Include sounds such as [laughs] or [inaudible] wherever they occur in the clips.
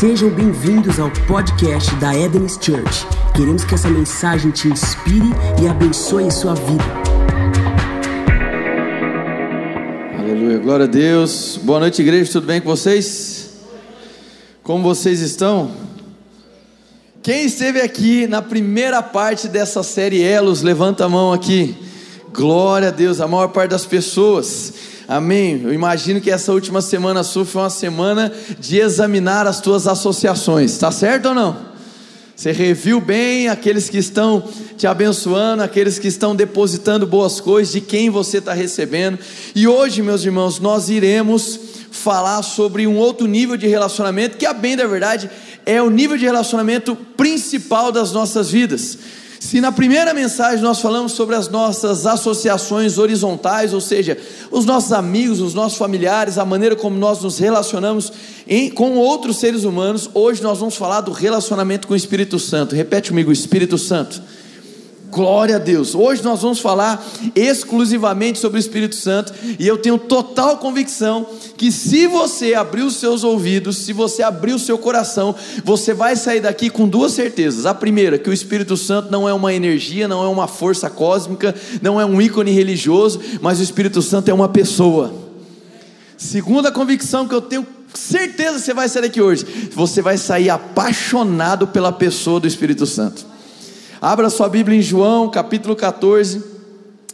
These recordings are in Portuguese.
Sejam bem-vindos ao podcast da Eden's Church. Queremos que essa mensagem te inspire e abençoe sua vida. Aleluia, glória a Deus. Boa noite, igreja, tudo bem com vocês? Como vocês estão? Quem esteve aqui na primeira parte dessa série Elos, levanta a mão aqui. Glória a Deus, a maior parte das pessoas. Amém. Eu imagino que essa última semana sua foi uma semana de examinar as tuas associações. Está certo ou não? Você reviu bem aqueles que estão te abençoando, aqueles que estão depositando boas coisas, de quem você está recebendo. E hoje, meus irmãos, nós iremos falar sobre um outro nível de relacionamento, que, a bem da verdade, é o nível de relacionamento principal das nossas vidas. Se na primeira mensagem nós falamos sobre as nossas associações horizontais, ou seja, os nossos amigos, os nossos familiares, a maneira como nós nos relacionamos em, com outros seres humanos, hoje nós vamos falar do relacionamento com o Espírito Santo. Repete comigo: Espírito Santo. Glória a Deus. Hoje nós vamos falar exclusivamente sobre o Espírito Santo e eu tenho total convicção que se você abrir os seus ouvidos, se você abrir o seu coração, você vai sair daqui com duas certezas. A primeira, que o Espírito Santo não é uma energia, não é uma força cósmica, não é um ícone religioso, mas o Espírito Santo é uma pessoa. Segunda convicção que eu tenho certeza que você vai sair daqui hoje, você vai sair apaixonado pela pessoa do Espírito Santo. Abra sua Bíblia em João, capítulo 14,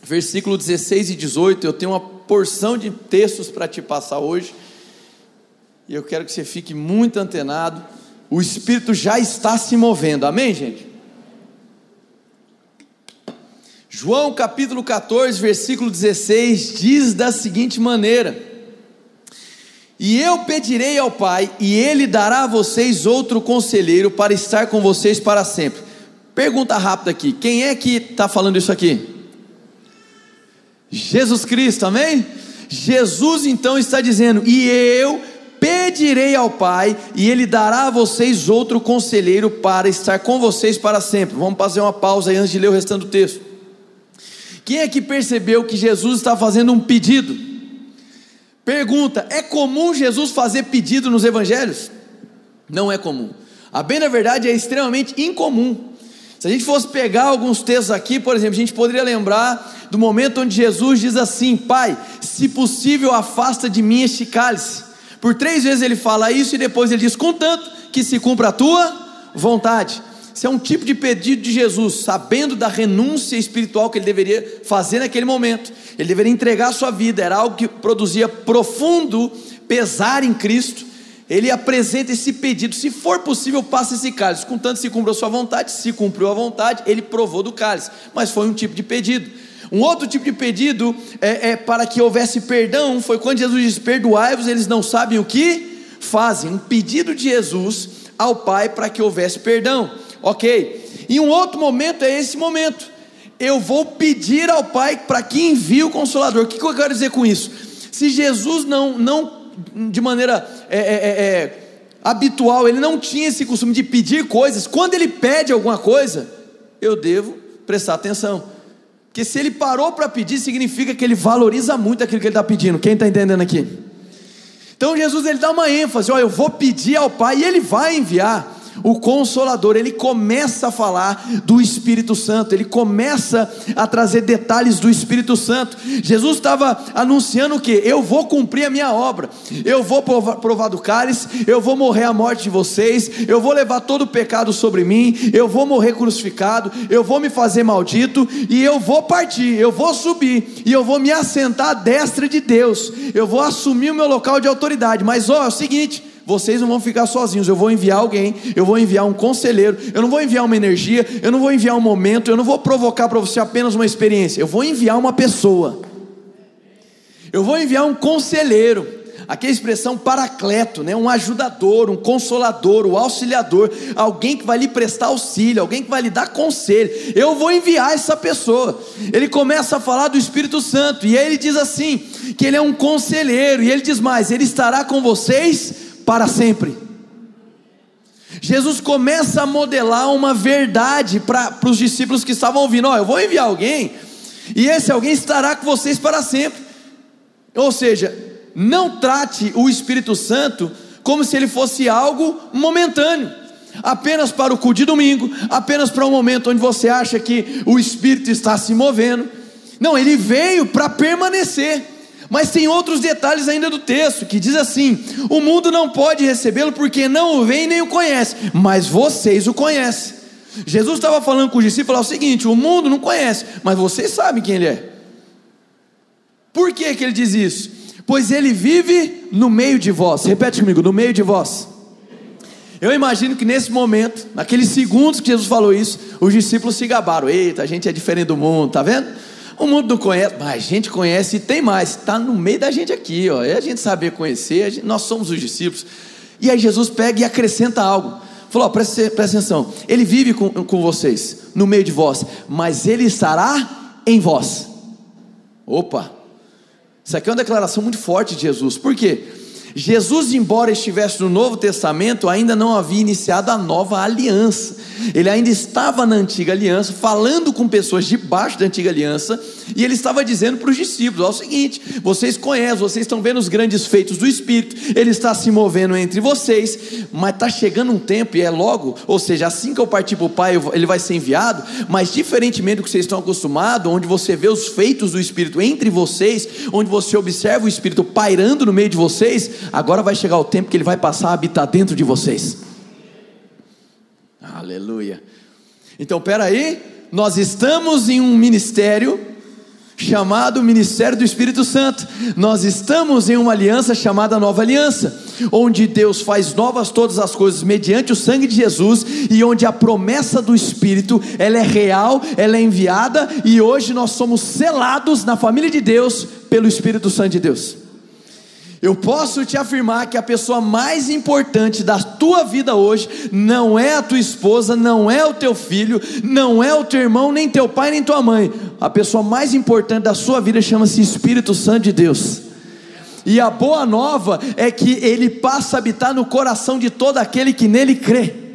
versículo 16 e 18. Eu tenho uma porção de textos para te passar hoje. E eu quero que você fique muito antenado. O Espírito já está se movendo. Amém, gente? João capítulo 14, versículo 16 diz da seguinte maneira: E eu pedirei ao Pai, e ele dará a vocês outro conselheiro para estar com vocês para sempre Pergunta rápida aqui: quem é que está falando isso aqui? Jesus Cristo, amém? Jesus então está dizendo: e eu pedirei ao Pai, e Ele dará a vocês outro conselheiro para estar com vocês para sempre. Vamos fazer uma pausa aí antes de ler o restante do texto. Quem é que percebeu que Jesus está fazendo um pedido? Pergunta: é comum Jesus fazer pedido nos evangelhos? Não é comum. A bem na verdade é extremamente incomum. Se a gente fosse pegar alguns textos aqui, por exemplo, a gente poderia lembrar do momento onde Jesus diz assim: Pai, se possível, afasta de mim este cálice. Por três vezes ele fala isso e depois ele diz: Contanto que se cumpra a tua vontade. Isso é um tipo de pedido de Jesus, sabendo da renúncia espiritual que ele deveria fazer naquele momento. Ele deveria entregar a sua vida, era algo que produzia profundo pesar em Cristo ele apresenta esse pedido: se for possível, passe esse cálice, contanto se cumpra a sua vontade. Se cumpriu a vontade, ele provou do cálice, mas foi um tipo de pedido. Um outro tipo de pedido é, é para que houvesse perdão, foi quando Jesus diz: Perdoai-vos, eles não sabem o que fazem. Um pedido de Jesus ao Pai para que houvesse perdão, ok? E um outro momento é esse momento. Eu vou pedir ao Pai para que envie o Consolador. O que eu quero dizer com isso? Se Jesus não, não de maneira é, é, é, é, habitual, ele não tinha esse costume de pedir coisas. Quando ele pede alguma coisa, eu devo prestar atenção. Porque se ele parou para pedir, significa que ele valoriza muito aquilo que ele está pedindo. Quem está entendendo aqui? Então Jesus ele dá uma ênfase: ó, eu vou pedir ao Pai e ele vai enviar o Consolador, ele começa a falar do Espírito Santo, ele começa a trazer detalhes do Espírito Santo. Jesus estava anunciando o que? Eu vou cumprir a minha obra, eu vou provar, do cálice, eu vou morrer a morte de vocês, eu vou levar todo o pecado sobre mim, eu vou morrer crucificado, eu vou me fazer maldito e eu vou partir, eu vou subir e eu vou me assentar à destra de Deus, eu vou assumir o meu local de autoridade. Mas ó, é o seguinte vocês não vão ficar sozinhos. Eu vou enviar alguém, eu vou enviar um conselheiro, eu não vou enviar uma energia, eu não vou enviar um momento, eu não vou provocar para você apenas uma experiência. Eu vou enviar uma pessoa. Eu vou enviar um conselheiro. Aqui é a expressão paracleto, né? um ajudador, um consolador, um auxiliador, alguém que vai lhe prestar auxílio, alguém que vai lhe dar conselho. Eu vou enviar essa pessoa. Ele começa a falar do Espírito Santo, e aí ele diz assim: que ele é um conselheiro, e ele diz mais: ele estará com vocês para sempre. Jesus começa a modelar uma verdade para os discípulos que estavam ouvindo: oh, eu vou enviar alguém, e esse alguém estará com vocês para sempre. Ou seja, não trate o Espírito Santo como se ele fosse algo momentâneo, apenas para o culto de domingo, apenas para um momento onde você acha que o Espírito está se movendo. Não, ele veio para permanecer. Mas tem outros detalhes ainda do texto que diz assim: o mundo não pode recebê-lo porque não o vê nem o conhece, mas vocês o conhecem. Jesus estava falando com os discípulos o seguinte: o mundo não conhece, mas vocês sabem quem ele é. Por que, que ele diz isso? Pois ele vive no meio de vós. Repete comigo: no meio de vós. Eu imagino que nesse momento, naqueles segundos que Jesus falou isso, os discípulos se gabaram: eita, a gente é diferente do mundo, tá vendo? O mundo não conhece, mas a gente conhece e tem mais, está no meio da gente aqui, ó. É a gente saber conhecer, gente, nós somos os discípulos. E aí Jesus pega e acrescenta algo. Falou: ó, presta, presta atenção, ele vive com, com vocês, no meio de vós, mas ele estará em vós. Opa, isso aqui é uma declaração muito forte de Jesus, por quê? Jesus, embora estivesse no Novo Testamento, ainda não havia iniciado a nova aliança. Ele ainda estava na antiga aliança, falando com pessoas debaixo da antiga aliança, e ele estava dizendo para os discípulos: é o seguinte, vocês conhecem, vocês estão vendo os grandes feitos do Espírito, ele está se movendo entre vocês, mas está chegando um tempo, e é logo, ou seja, assim que eu partir para o Pai, ele vai ser enviado, mas diferentemente do que vocês estão acostumados, onde você vê os feitos do Espírito entre vocês, onde você observa o Espírito pairando no meio de vocês, agora vai chegar o tempo que ele vai passar a habitar dentro de vocês. Aleluia. Então, peraí, nós estamos em um ministério chamado Ministério do Espírito Santo. Nós estamos em uma aliança chamada Nova Aliança, onde Deus faz novas todas as coisas mediante o sangue de Jesus e onde a promessa do Espírito, ela é real, ela é enviada e hoje nós somos selados na família de Deus pelo Espírito Santo de Deus. Eu posso te afirmar que a pessoa mais importante da tua vida hoje não é a tua esposa, não é o teu filho, não é o teu irmão, nem teu pai, nem tua mãe. A pessoa mais importante da sua vida chama-se Espírito Santo de Deus. E a boa nova é que ele passa a habitar no coração de todo aquele que nele crê.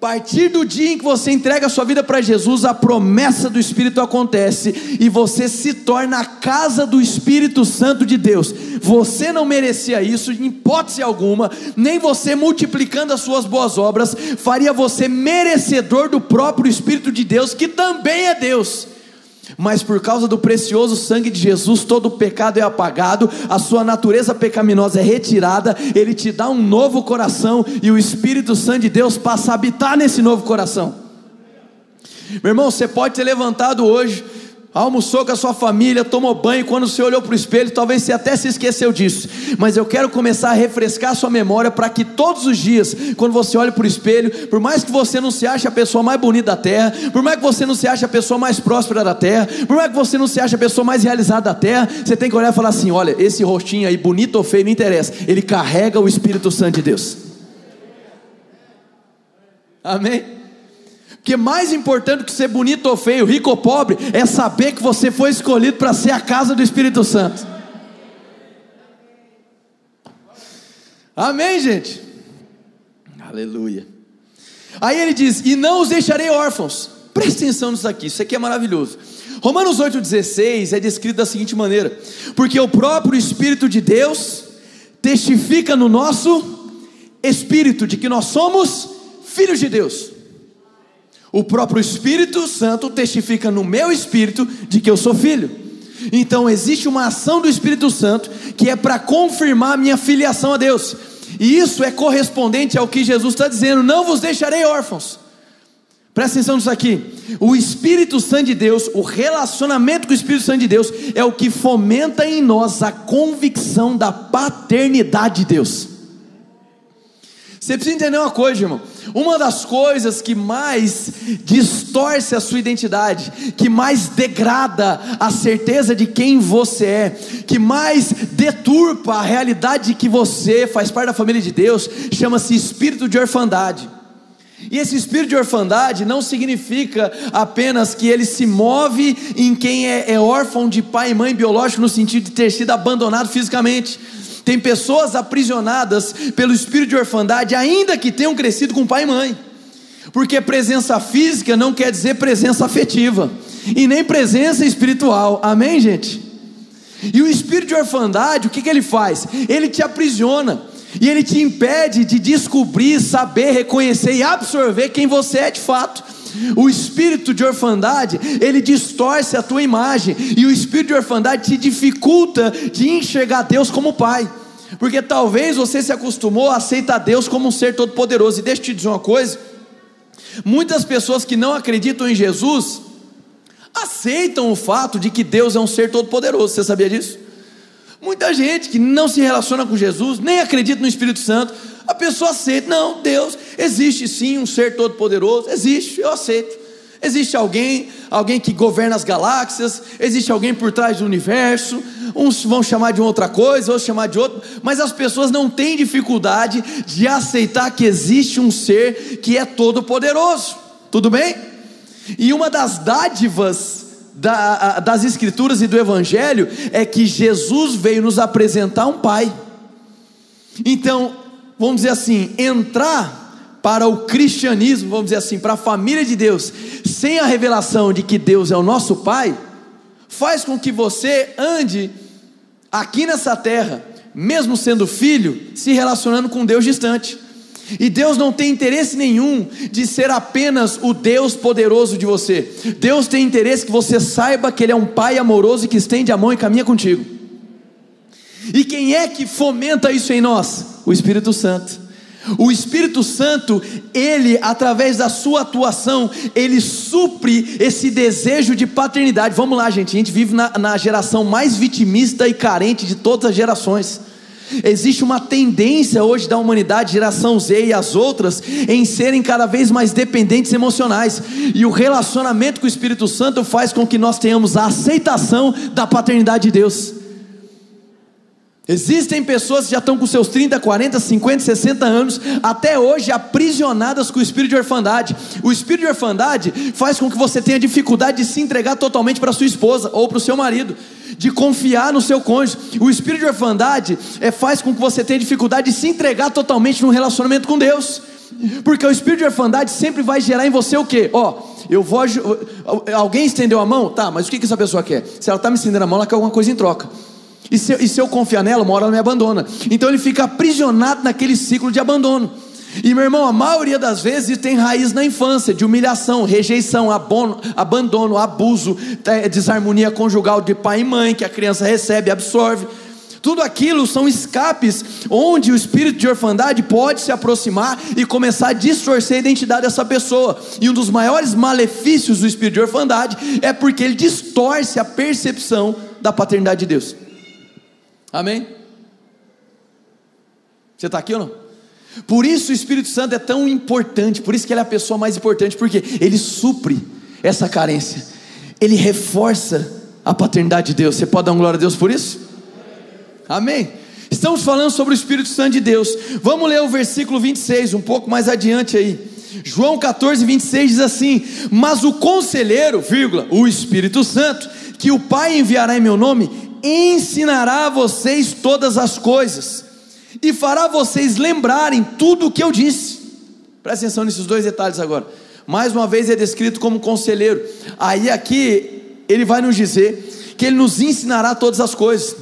Partir do dia em que você entrega a sua vida para Jesus, a promessa do Espírito acontece e você se torna a casa do Espírito Santo de Deus. Você não merecia isso, em hipótese alguma, nem você multiplicando as suas boas obras faria você merecedor do próprio Espírito de Deus, que também é Deus mas por causa do precioso sangue de Jesus, todo o pecado é apagado, a sua natureza pecaminosa é retirada, ele te dá um novo coração e o Espírito Santo de Deus passa a habitar nesse novo coração. Meu irmão, você pode ter levantado hoje almoçou com a sua família, tomou banho, quando você olhou para o espelho, talvez você até se esqueceu disso, mas eu quero começar a refrescar a sua memória para que todos os dias, quando você olha para o espelho, por mais que você não se ache a pessoa mais bonita da terra, por mais que você não se ache a pessoa mais próspera da terra, por mais que você não se ache a pessoa mais realizada da terra, você tem que olhar e falar assim: olha, esse rostinho aí, bonito ou feio, não interessa, ele carrega o Espírito Santo de Deus. Amém? Porque mais importante que ser bonito ou feio, rico ou pobre, é saber que você foi escolhido para ser a casa do Espírito Santo. Amém, gente? Aleluia. Aí ele diz: E não os deixarei órfãos. Preste atenção nisso aqui, isso aqui é maravilhoso. Romanos 8,16 é descrito da seguinte maneira: Porque o próprio Espírito de Deus testifica no nosso espírito de que nós somos filhos de Deus. O próprio Espírito Santo testifica no meu espírito de que eu sou filho. Então existe uma ação do Espírito Santo que é para confirmar minha filiação a Deus. E isso é correspondente ao que Jesus está dizendo: não vos deixarei órfãos. Presta atenção nisso aqui. O Espírito Santo de Deus, o relacionamento com o Espírito Santo de Deus, é o que fomenta em nós a convicção da paternidade de Deus. Você precisa entender uma coisa, irmão. Uma das coisas que mais distorce a sua identidade, que mais degrada a certeza de quem você é, que mais deturpa a realidade de que você faz parte da família de Deus, chama-se espírito de orfandade. E esse espírito de orfandade não significa apenas que ele se move em quem é, é órfão de pai e mãe biológico, no sentido de ter sido abandonado fisicamente tem pessoas aprisionadas pelo espírito de orfandade, ainda que tenham crescido com pai e mãe. Porque presença física não quer dizer presença afetiva, e nem presença espiritual. Amém, gente? E o espírito de orfandade, o que, que ele faz? Ele te aprisiona. E ele te impede de descobrir, saber, reconhecer e absorver quem você é de fato. O espírito de orfandade, ele distorce a tua imagem, e o espírito de orfandade te dificulta de enxergar Deus como Pai. Porque talvez você se acostumou a aceitar Deus como um ser todo-poderoso. E deixa eu te dizer uma coisa: muitas pessoas que não acreditam em Jesus aceitam o fato de que Deus é um ser todo-poderoso. Você sabia disso? Muita gente que não se relaciona com Jesus, nem acredita no Espírito Santo, a pessoa aceita, não, Deus, existe sim um ser todo-poderoso, existe, eu aceito. Existe alguém, alguém que governa as galáxias, existe alguém por trás do universo. Uns vão chamar de outra coisa, outros chamar de outra, mas as pessoas não têm dificuldade de aceitar que existe um ser que é todo poderoso. Tudo bem? E uma das dádivas da, das Escrituras e do Evangelho é que Jesus veio nos apresentar um Pai. Então, vamos dizer assim, entrar para o cristianismo, vamos dizer assim, para a família de Deus, sem a revelação de que Deus é o nosso Pai, faz com que você ande aqui nessa terra, mesmo sendo filho, se relacionando com Deus distante. E Deus não tem interesse nenhum de ser apenas o Deus poderoso de você. Deus tem interesse que você saiba que Ele é um Pai amoroso que estende a mão e caminha contigo. E quem é que fomenta isso em nós? O Espírito Santo. O Espírito Santo, ele, através da sua atuação, ele supre esse desejo de paternidade. Vamos lá, gente, a gente vive na, na geração mais vitimista e carente de todas as gerações. Existe uma tendência hoje da humanidade, geração Z e as outras, em serem cada vez mais dependentes emocionais. E o relacionamento com o Espírito Santo faz com que nós tenhamos a aceitação da paternidade de Deus. Existem pessoas que já estão com seus 30, 40, 50, 60 anos, até hoje aprisionadas com o espírito de orfandade. O espírito de orfandade faz com que você tenha dificuldade de se entregar totalmente para sua esposa ou para o seu marido de confiar no seu cônjuge. O espírito de orfandade é, faz com que você tenha dificuldade de se entregar totalmente num relacionamento com Deus. Porque o espírito de orfandade sempre vai gerar em você o quê? Ó, eu vou. Alguém estendeu a mão? Tá, mas o que, que essa pessoa quer? Se ela está me estendendo a mão, ela quer alguma coisa em troca. E se, e se eu confiar nela, uma hora ela me abandona. Então ele fica aprisionado naquele ciclo de abandono. E meu irmão, a maioria das vezes tem raiz na infância, de humilhação, rejeição, abono, abandono, abuso, desarmonia conjugal de pai e mãe, que a criança recebe, absorve. Tudo aquilo são escapes onde o espírito de orfandade pode se aproximar e começar a distorcer a identidade dessa pessoa. E um dos maiores malefícios do espírito de orfandade é porque ele distorce a percepção da paternidade de Deus. Amém? Você está aqui ou não? Por isso o Espírito Santo é tão importante, por isso que ele é a pessoa mais importante, porque ele supre essa carência, ele reforça a paternidade de Deus. Você pode dar uma glória a Deus por isso? Amém. Estamos falando sobre o Espírito Santo de Deus. Vamos ler o versículo 26, um pouco mais adiante aí. João 14, 26 diz assim: Mas o conselheiro, vírgula, o Espírito Santo, que o Pai enviará em meu nome, ensinará a vocês todas as coisas e fará vocês lembrarem tudo o que eu disse. Presta atenção nesses dois detalhes agora. Mais uma vez é descrito como conselheiro. Aí aqui ele vai nos dizer que ele nos ensinará todas as coisas.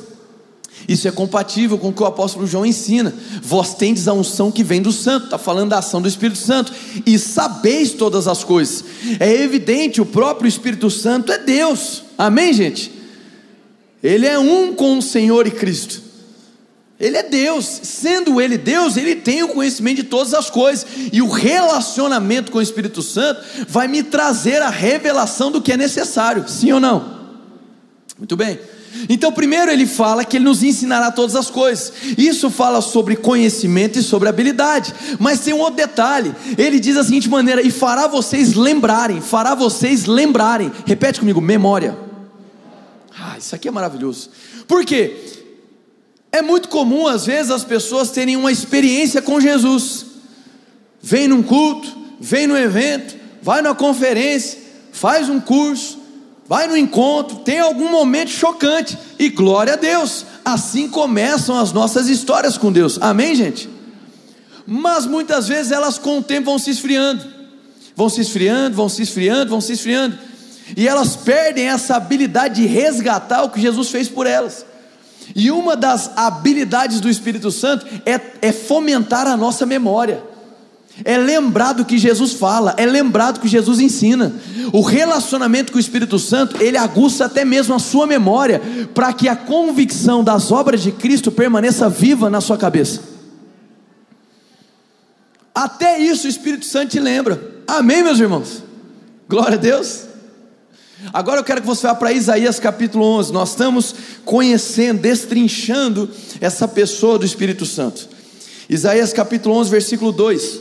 Isso é compatível com o que o apóstolo João ensina. Vós tendes a unção que vem do Santo, está falando da ação do Espírito Santo, e sabeis todas as coisas. É evidente, o próprio Espírito Santo é Deus. Amém, gente? Ele é um com o Senhor e Cristo. Ele é Deus, sendo Ele Deus, Ele tem o conhecimento de todas as coisas, e o relacionamento com o Espírito Santo vai me trazer a revelação do que é necessário, sim ou não? Muito bem, então, primeiro ele fala que ele nos ensinará todas as coisas, isso fala sobre conhecimento e sobre habilidade, mas tem um outro detalhe: ele diz da seguinte maneira, e fará vocês lembrarem, fará vocês lembrarem, repete comigo, memória. Ah, isso aqui é maravilhoso, por quê? É muito comum, às vezes, as pessoas terem uma experiência com Jesus. Vem num culto, vem num evento, vai numa conferência, faz um curso, vai no encontro, tem algum momento chocante, e glória a Deus. Assim começam as nossas histórias com Deus. Amém, gente? Mas muitas vezes elas com o tempo vão se esfriando, vão se esfriando, vão se esfriando, vão se esfriando, e elas perdem essa habilidade de resgatar o que Jesus fez por elas. E uma das habilidades do Espírito Santo é, é fomentar a nossa memória. É lembrar do que Jesus fala, é lembrar do que Jesus ensina. O relacionamento com o Espírito Santo, ele aguça até mesmo a sua memória, para que a convicção das obras de Cristo permaneça viva na sua cabeça. Até isso o Espírito Santo te lembra. Amém, meus irmãos? Glória a Deus. Agora eu quero que você vá para Isaías capítulo 11. Nós estamos conhecendo, destrinchando essa pessoa do Espírito Santo. Isaías capítulo 11, versículo 2.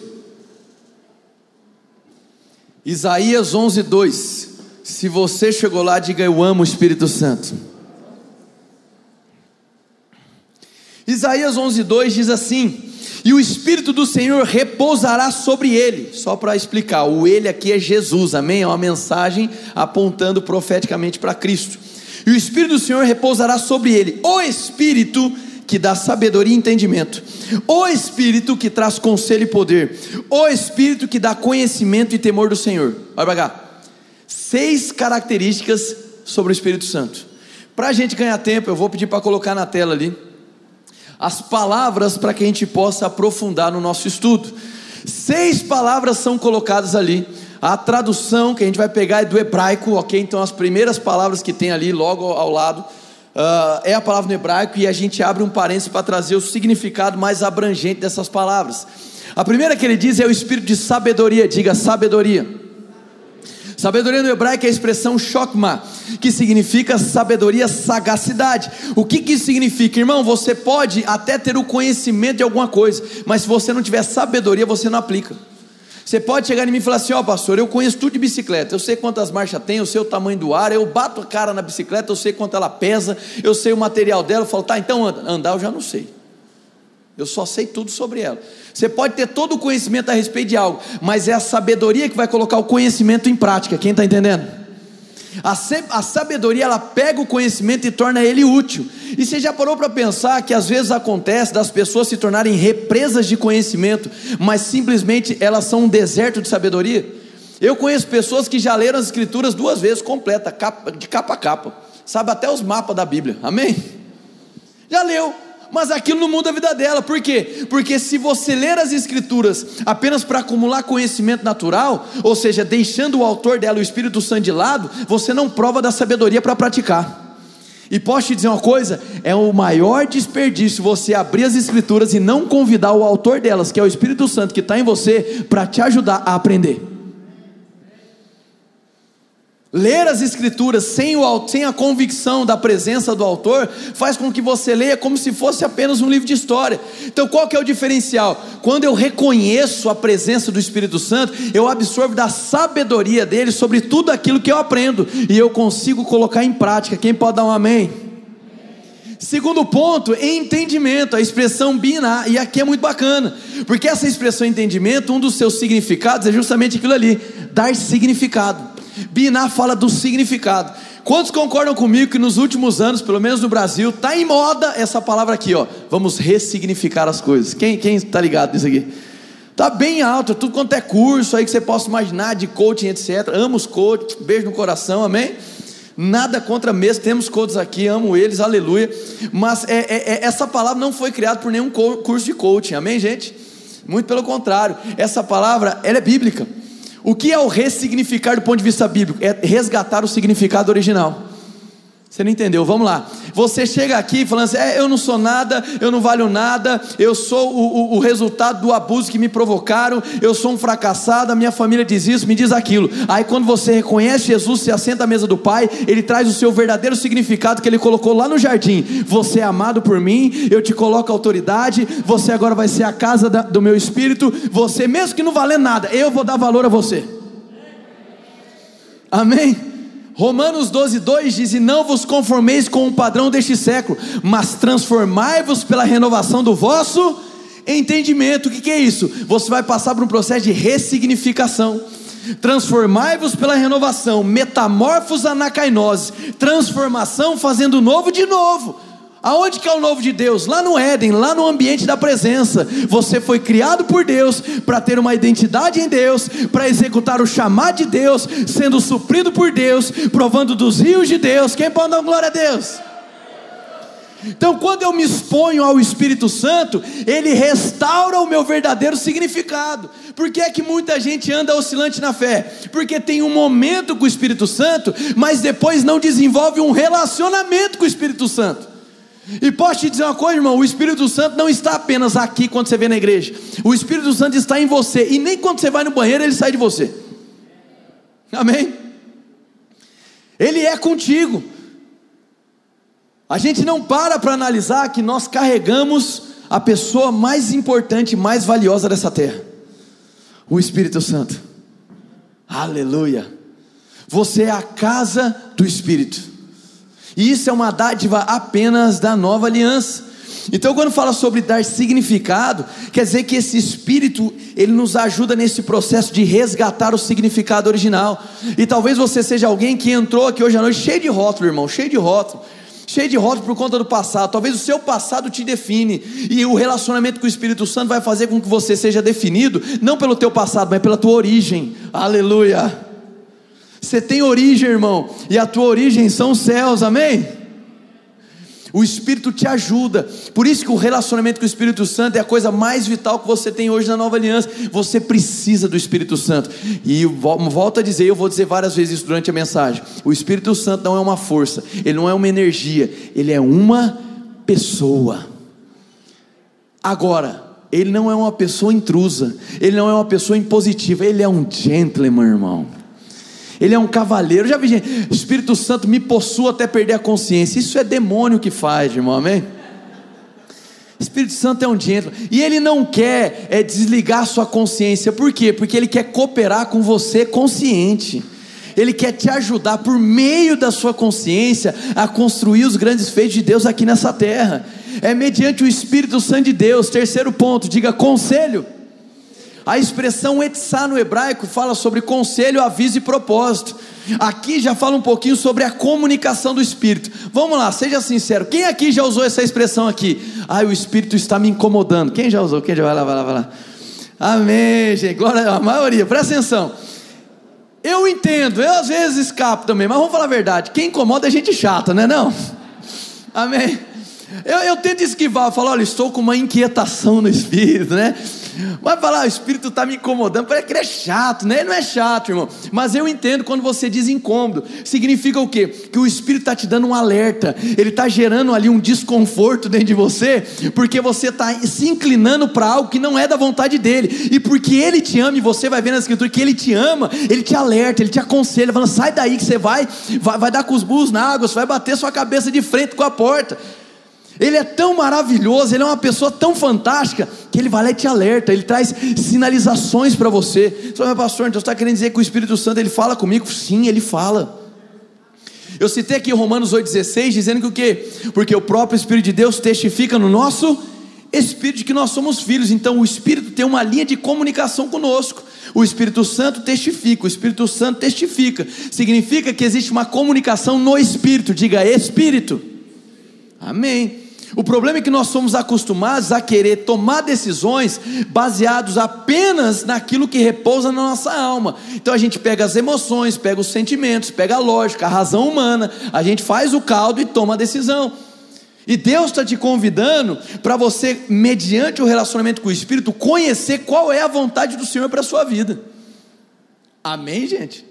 Isaías 11, 2. Se você chegou lá, diga eu amo o Espírito Santo. Isaías 11, 2 diz assim: E o Espírito do Senhor repousará sobre ele. Só para explicar, o ele aqui é Jesus, amém? É uma mensagem apontando profeticamente para Cristo. E o Espírito do Senhor repousará sobre ele, o Espírito que dá sabedoria e entendimento, o Espírito que traz conselho e poder, o Espírito que dá conhecimento e temor do Senhor. Olha para cá. Seis características sobre o Espírito Santo. Para a gente ganhar tempo, eu vou pedir para colocar na tela ali as palavras para que a gente possa aprofundar no nosso estudo. Seis palavras são colocadas ali. A tradução que a gente vai pegar é do hebraico, ok? Então as primeiras palavras que tem ali logo ao lado uh, é a palavra no hebraico e a gente abre um parênteses para trazer o significado mais abrangente dessas palavras. A primeira que ele diz é o espírito de sabedoria, diga sabedoria. Sabedoria no hebraico é a expressão shokma, que significa sabedoria, sagacidade. O que, que isso significa, irmão? Você pode até ter o conhecimento de alguma coisa, mas se você não tiver sabedoria, você não aplica. Você pode chegar em mim e falar assim: Ó, oh, pastor, eu conheço tudo de bicicleta, eu sei quantas marchas tem, eu sei o tamanho do ar, eu bato a cara na bicicleta, eu sei quanto ela pesa, eu sei o material dela. Eu falo, tá, então anda. Andar eu já não sei. Eu só sei tudo sobre ela. Você pode ter todo o conhecimento a respeito de algo, mas é a sabedoria que vai colocar o conhecimento em prática. Quem está entendendo? A, sabedoria ela pega o conhecimento e torna ele útil. E você já parou para pensar que às vezes acontece das pessoas se tornarem represas de conhecimento, mas simplesmente elas são um deserto de sabedoria? Eu conheço pessoas que já leram as escrituras duas vezes completa, de capa a capa, sabe até os mapas da Bíblia. Amém? Já leu, mas aquilo não muda a vida dela, por quê? Porque se você ler as Escrituras apenas para acumular conhecimento natural, ou seja, deixando o autor dela, o Espírito Santo, de lado, você não prova da sabedoria para praticar. E posso te dizer uma coisa: é o maior desperdício você abrir as Escrituras e não convidar o autor delas, que é o Espírito Santo que está em você, para te ajudar a aprender. Ler as Escrituras sem, o, sem a convicção da presença do autor faz com que você leia como se fosse apenas um livro de história. Então, qual que é o diferencial? Quando eu reconheço a presença do Espírito Santo, eu absorvo da sabedoria dele sobre tudo aquilo que eu aprendo e eu consigo colocar em prática. Quem pode dar um amém? Segundo ponto, entendimento, a expressão binar, e aqui é muito bacana, porque essa expressão entendimento, um dos seus significados é justamente aquilo ali, dar significado. Binar fala do significado. Quantos concordam comigo que nos últimos anos, pelo menos no Brasil, está em moda essa palavra aqui, ó. Vamos ressignificar as coisas. Quem está ligado nisso aqui? Tá bem alto, tudo quanto é curso aí que você possa imaginar de coaching, etc. Amo os coaches, beijo no coração, amém? Nada contra mesmo, temos coaches aqui, amo eles, aleluia. Mas é, é, é, essa palavra não foi criada por nenhum curso de coaching, amém, gente? Muito pelo contrário, essa palavra ela é bíblica. O que é o ressignificar do ponto de vista bíblico? É resgatar o significado original. Você não entendeu? Vamos lá. Você chega aqui falando assim: é, eu não sou nada, eu não valho nada, eu sou o, o, o, resultado do abuso que me provocaram, eu sou um fracassado, a minha família diz isso, me diz aquilo. Aí quando você reconhece Jesus, se assenta à mesa do Pai, Ele traz o seu verdadeiro significado que Ele colocou lá no jardim. Você é amado por mim, eu te coloco autoridade, você agora vai ser a casa da, do meu espírito, você, mesmo que não valendo nada, eu vou dar valor a você. Amém? Romanos 12, 2 diz: E não vos conformeis com o padrão deste século, mas transformai-vos pela renovação do vosso entendimento. O que, que é isso? Você vai passar por um processo de ressignificação. Transformai-vos pela renovação, metamorfos anacainose, transformação fazendo novo de novo. Aonde que é o novo de Deus? Lá no Éden, lá no ambiente da presença. Você foi criado por Deus para ter uma identidade em Deus, para executar o chamado de Deus, sendo suprido por Deus, provando dos rios de Deus. Quem pode dar glória a Deus? Então, quando eu me exponho ao Espírito Santo, ele restaura o meu verdadeiro significado. Por que é que muita gente anda oscilante na fé? Porque tem um momento com o Espírito Santo, mas depois não desenvolve um relacionamento com o Espírito Santo. E posso te dizer uma coisa, irmão: o Espírito Santo não está apenas aqui quando você vem na igreja, o Espírito Santo está em você, e nem quando você vai no banheiro ele sai de você. Amém? Ele é contigo. A gente não para para analisar que nós carregamos a pessoa mais importante, mais valiosa dessa terra, o Espírito Santo. Aleluia. Você é a casa do Espírito. E isso é uma dádiva apenas da nova aliança. Então, quando fala sobre dar significado, quer dizer que esse espírito, ele nos ajuda nesse processo de resgatar o significado original. E talvez você seja alguém que entrou aqui hoje à noite cheio de rótulo, irmão, cheio de rótulo cheio de rótulos por conta do passado. Talvez o seu passado te define e o relacionamento com o Espírito Santo vai fazer com que você seja definido não pelo teu passado, mas pela tua origem. Aleluia. Você tem origem, irmão, e a tua origem são os céus. Amém? O Espírito te ajuda. Por isso que o relacionamento com o Espírito Santo é a coisa mais vital que você tem hoje na nova aliança. Você precisa do Espírito Santo. E volto a dizer, eu vou dizer várias vezes isso durante a mensagem. O Espírito Santo não é uma força, ele não é uma energia, ele é uma pessoa. Agora, ele não é uma pessoa intrusa, ele não é uma pessoa impositiva, ele é um gentleman, irmão. Ele é um cavaleiro. Já vi gente, Espírito Santo me possua até perder a consciência. Isso é demônio que faz, irmão, amém? Espírito Santo é um gentleman. E ele não quer é, desligar sua consciência. Por quê? Porque ele quer cooperar com você consciente. Ele quer te ajudar por meio da sua consciência a construir os grandes feitos de Deus aqui nessa terra. É mediante o Espírito Santo de Deus. Terceiro ponto, diga conselho. A expressão etzá no hebraico fala sobre conselho, aviso e propósito. Aqui já fala um pouquinho sobre a comunicação do Espírito. Vamos lá, seja sincero. Quem aqui já usou essa expressão aqui? Ah, o Espírito está me incomodando. Quem já usou? Quem já vai lá, vai lá, vai lá. Amém, gente. Glória a maioria. Presta atenção. Eu entendo, eu às vezes escapo também, mas vamos falar a verdade. Quem incomoda é gente chata, não é não? Amém. Eu, eu tento esquivar, falo, olha, estou com uma inquietação no espírito, né? Vai falar, o espírito está me incomodando, parece que ele é chato, né? Ele não é chato, irmão. Mas eu entendo quando você diz incômodo. Significa o quê? Que o espírito está te dando um alerta, ele está gerando ali um desconforto dentro de você, porque você está se inclinando para algo que não é da vontade dele. E porque ele te ama, e você vai ver na escritura que ele te ama, ele te alerta, ele te aconselha, falando: sai daí que você vai, vai, vai dar com os burros na água, você vai bater sua cabeça de frente com a porta. Ele é tão maravilhoso, ele é uma pessoa tão fantástica, que ele vai lá e te alerta, ele traz sinalizações para você. Você meu pastor, então você está querendo dizer que o Espírito Santo ele fala comigo? Sim, ele fala. Eu citei aqui Romanos 8,16, dizendo que o quê? Porque o próprio Espírito de Deus testifica no nosso Espírito que nós somos filhos, então o Espírito tem uma linha de comunicação conosco. O Espírito Santo testifica, o Espírito Santo testifica, significa que existe uma comunicação no Espírito, diga Espírito. Amém. O problema é que nós somos acostumados a querer tomar decisões baseados apenas naquilo que repousa na nossa alma. Então a gente pega as emoções, pega os sentimentos, pega a lógica, a razão humana, a gente faz o caldo e toma a decisão. E Deus está te convidando para você, mediante o relacionamento com o Espírito, conhecer qual é a vontade do Senhor para a sua vida. Amém, gente?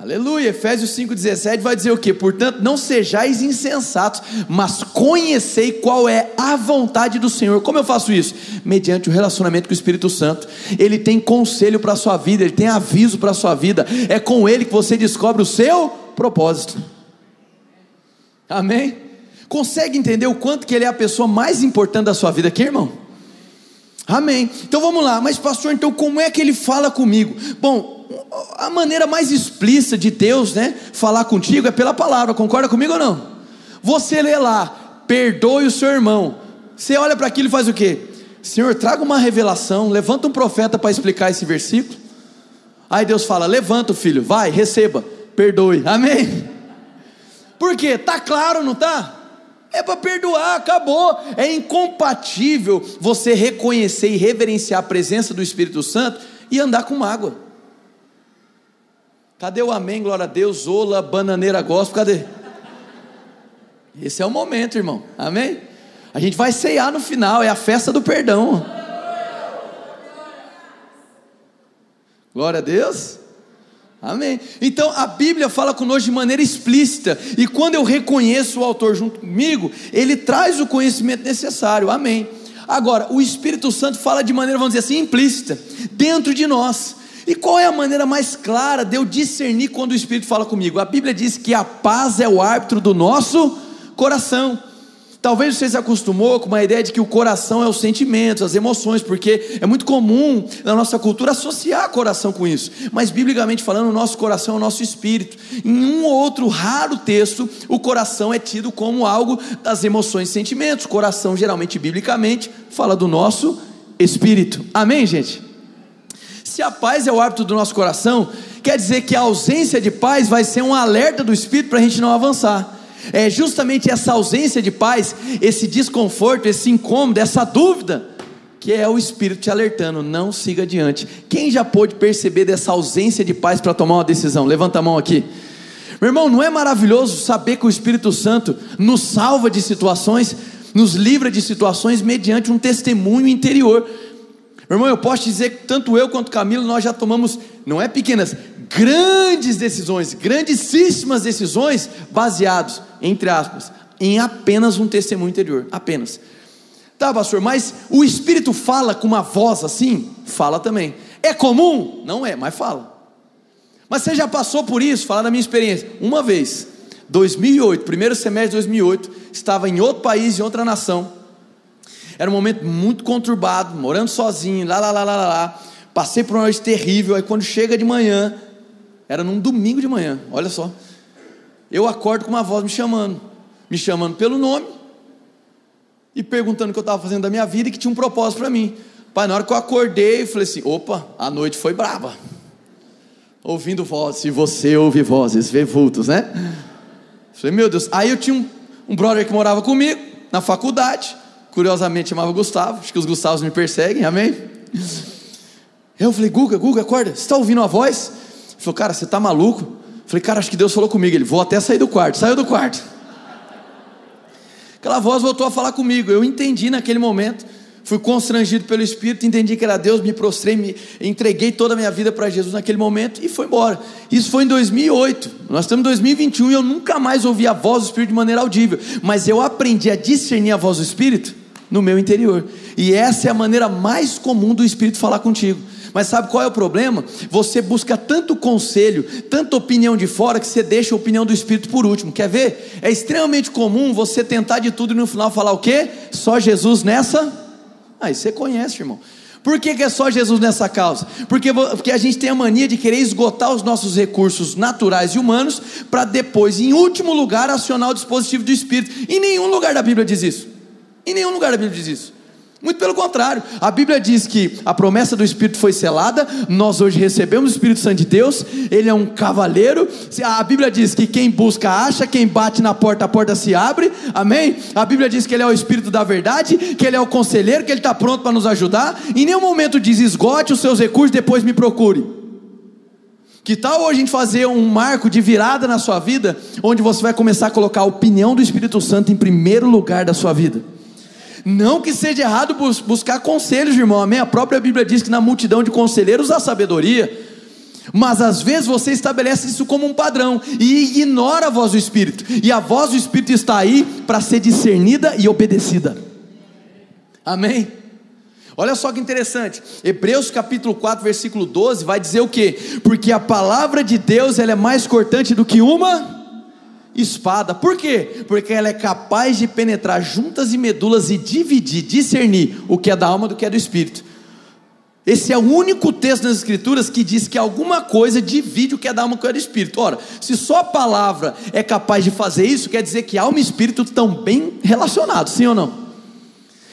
Aleluia, Efésios 5,17 vai dizer o que? Portanto, não sejais insensatos, mas conhecei qual é a vontade do Senhor. Como eu faço isso? Mediante o relacionamento com o Espírito Santo. Ele tem conselho para a sua vida, ele tem aviso para a sua vida. É com ele que você descobre o seu propósito. Amém? Consegue entender o quanto que ele é a pessoa mais importante da sua vida aqui, irmão? Amém. Então vamos lá, mas pastor, então como é que ele fala comigo? Bom, a maneira mais explícita de Deus, né, falar contigo é pela palavra, concorda comigo ou não? Você lê lá, perdoe o seu irmão. Você olha para aquilo e faz o quê? Senhor, traga uma revelação, levanta um profeta para explicar esse versículo. Aí Deus fala: levanta o filho, vai, receba, perdoe. Amém? Por quê? Tá claro, não tá? É para perdoar, acabou. É incompatível você reconhecer e reverenciar a presença do Espírito Santo e andar com mágoa. Cadê o amém, glória a Deus, ola, bananeira gospel, cadê? Esse é o momento, irmão. Amém? A gente vai ceiar no final, é a festa do perdão. Glória a Deus. Amém. Então a Bíblia fala conosco de maneira explícita, e quando eu reconheço o autor junto comigo, ele traz o conhecimento necessário. Amém. Agora, o Espírito Santo fala de maneira, vamos dizer assim, implícita, dentro de nós. E qual é a maneira mais clara de eu discernir quando o Espírito fala comigo? A Bíblia diz que a paz é o árbitro do nosso coração. Talvez você se acostumou com uma ideia de que o coração é os sentimentos, as emoções, porque é muito comum na nossa cultura associar coração com isso. Mas biblicamente falando, o nosso coração é o nosso espírito. Em um ou outro raro texto, o coração é tido como algo das emoções e sentimentos. O coração, geralmente biblicamente, fala do nosso espírito. Amém, gente? Se a paz é o hábito do nosso coração, quer dizer que a ausência de paz vai ser um alerta do espírito para a gente não avançar. É justamente essa ausência de paz, esse desconforto, esse incômodo, essa dúvida, que é o Espírito te alertando, não siga adiante. Quem já pôde perceber dessa ausência de paz para tomar uma decisão? Levanta a mão aqui. Meu irmão, não é maravilhoso saber que o Espírito Santo nos salva de situações, nos livra de situações mediante um testemunho interior. Meu irmão, eu posso dizer que tanto eu quanto Camilo nós já tomamos, não é pequenas, grandes decisões, grandíssimas decisões, baseados, entre aspas, em apenas um testemunho interior. Apenas. Tá, pastor, mas o Espírito fala com uma voz assim? Fala também. É comum? Não é, mas fala. Mas você já passou por isso? Fala da minha experiência. Uma vez, 2008, primeiro semestre de 2008, estava em outro país, em outra nação. Era um momento muito conturbado, morando sozinho, lá, lá, lá, lá, lá. Passei por uma noite terrível. Aí quando chega de manhã, era num domingo de manhã, olha só. Eu acordo com uma voz me chamando, me chamando pelo nome e perguntando o que eu estava fazendo da minha vida e que tinha um propósito para mim. Pai, na hora que eu acordei, eu falei assim: opa, a noite foi brava. Ouvindo vozes, se você ouve vozes, vê vultos, né? Falei, meu Deus. Aí eu tinha um, um brother que morava comigo na faculdade, curiosamente chamava Gustavo, acho que os Gustavos me perseguem, amém? Eu falei, Guga, Guga, acorda, você está ouvindo a voz? Ele falou, cara, você está maluco? Falei, cara, acho que Deus falou comigo. Ele, vou até sair do quarto. Saiu do quarto. Aquela voz voltou a falar comigo. Eu entendi naquele momento. Fui constrangido pelo Espírito, entendi que era Deus, me prostrei, me entreguei toda a minha vida para Jesus naquele momento e foi embora. Isso foi em 2008. Nós estamos em 2021 e eu nunca mais ouvi a voz do Espírito de maneira audível, mas eu aprendi a discernir a voz do Espírito no meu interior. E essa é a maneira mais comum do Espírito falar contigo. Mas sabe qual é o problema? Você busca tanto conselho, tanta opinião de fora, que você deixa a opinião do Espírito por último. Quer ver? É extremamente comum você tentar de tudo e no final falar o quê? Só Jesus nessa? Aí você conhece, irmão. Por que, que, é só Jesus nessa causa? Porque, porque a gente tem a mania de querer esgotar os nossos recursos naturais e humanos, para depois, em último lugar, acionar o dispositivo do Espírito. Em nenhum lugar da Bíblia diz isso. Em nenhum lugar da Bíblia diz isso. Muito pelo contrário, a Bíblia diz que a promessa do Espírito foi selada, nós hoje recebemos o Espírito Santo de Deus, ele é um cavaleiro. A Bíblia diz que quem busca acha, quem bate na porta, a porta se abre, amém? A Bíblia diz que ele é o Espírito da verdade, que ele é o conselheiro, que ele está pronto para nos ajudar. Em nenhum momento diz esgote os seus recursos, depois me procure. Que tal hoje a gente fazer um marco de virada na sua vida, onde você vai começar a colocar a opinião do Espírito Santo em primeiro lugar da sua vida? Não que seja errado buscar conselhos, irmão. Amém? A própria Bíblia diz que na multidão de conselheiros há sabedoria. Mas às vezes você estabelece isso como um padrão e ignora a voz do Espírito. E a voz do Espírito está aí para ser discernida e obedecida. Amém? Olha só que interessante. Hebreus capítulo 4, versículo 12 vai dizer o quê? Porque a palavra de Deus ela é mais cortante do que uma espada. Por quê? Porque ela é capaz de penetrar juntas e medulas e dividir, discernir o que é da alma do que é do espírito. Esse é o único texto nas Escrituras que diz que alguma coisa divide o que é da alma do que é do espírito. Ora, se só a palavra é capaz de fazer isso, quer dizer que alma e espírito estão bem relacionados, sim ou não?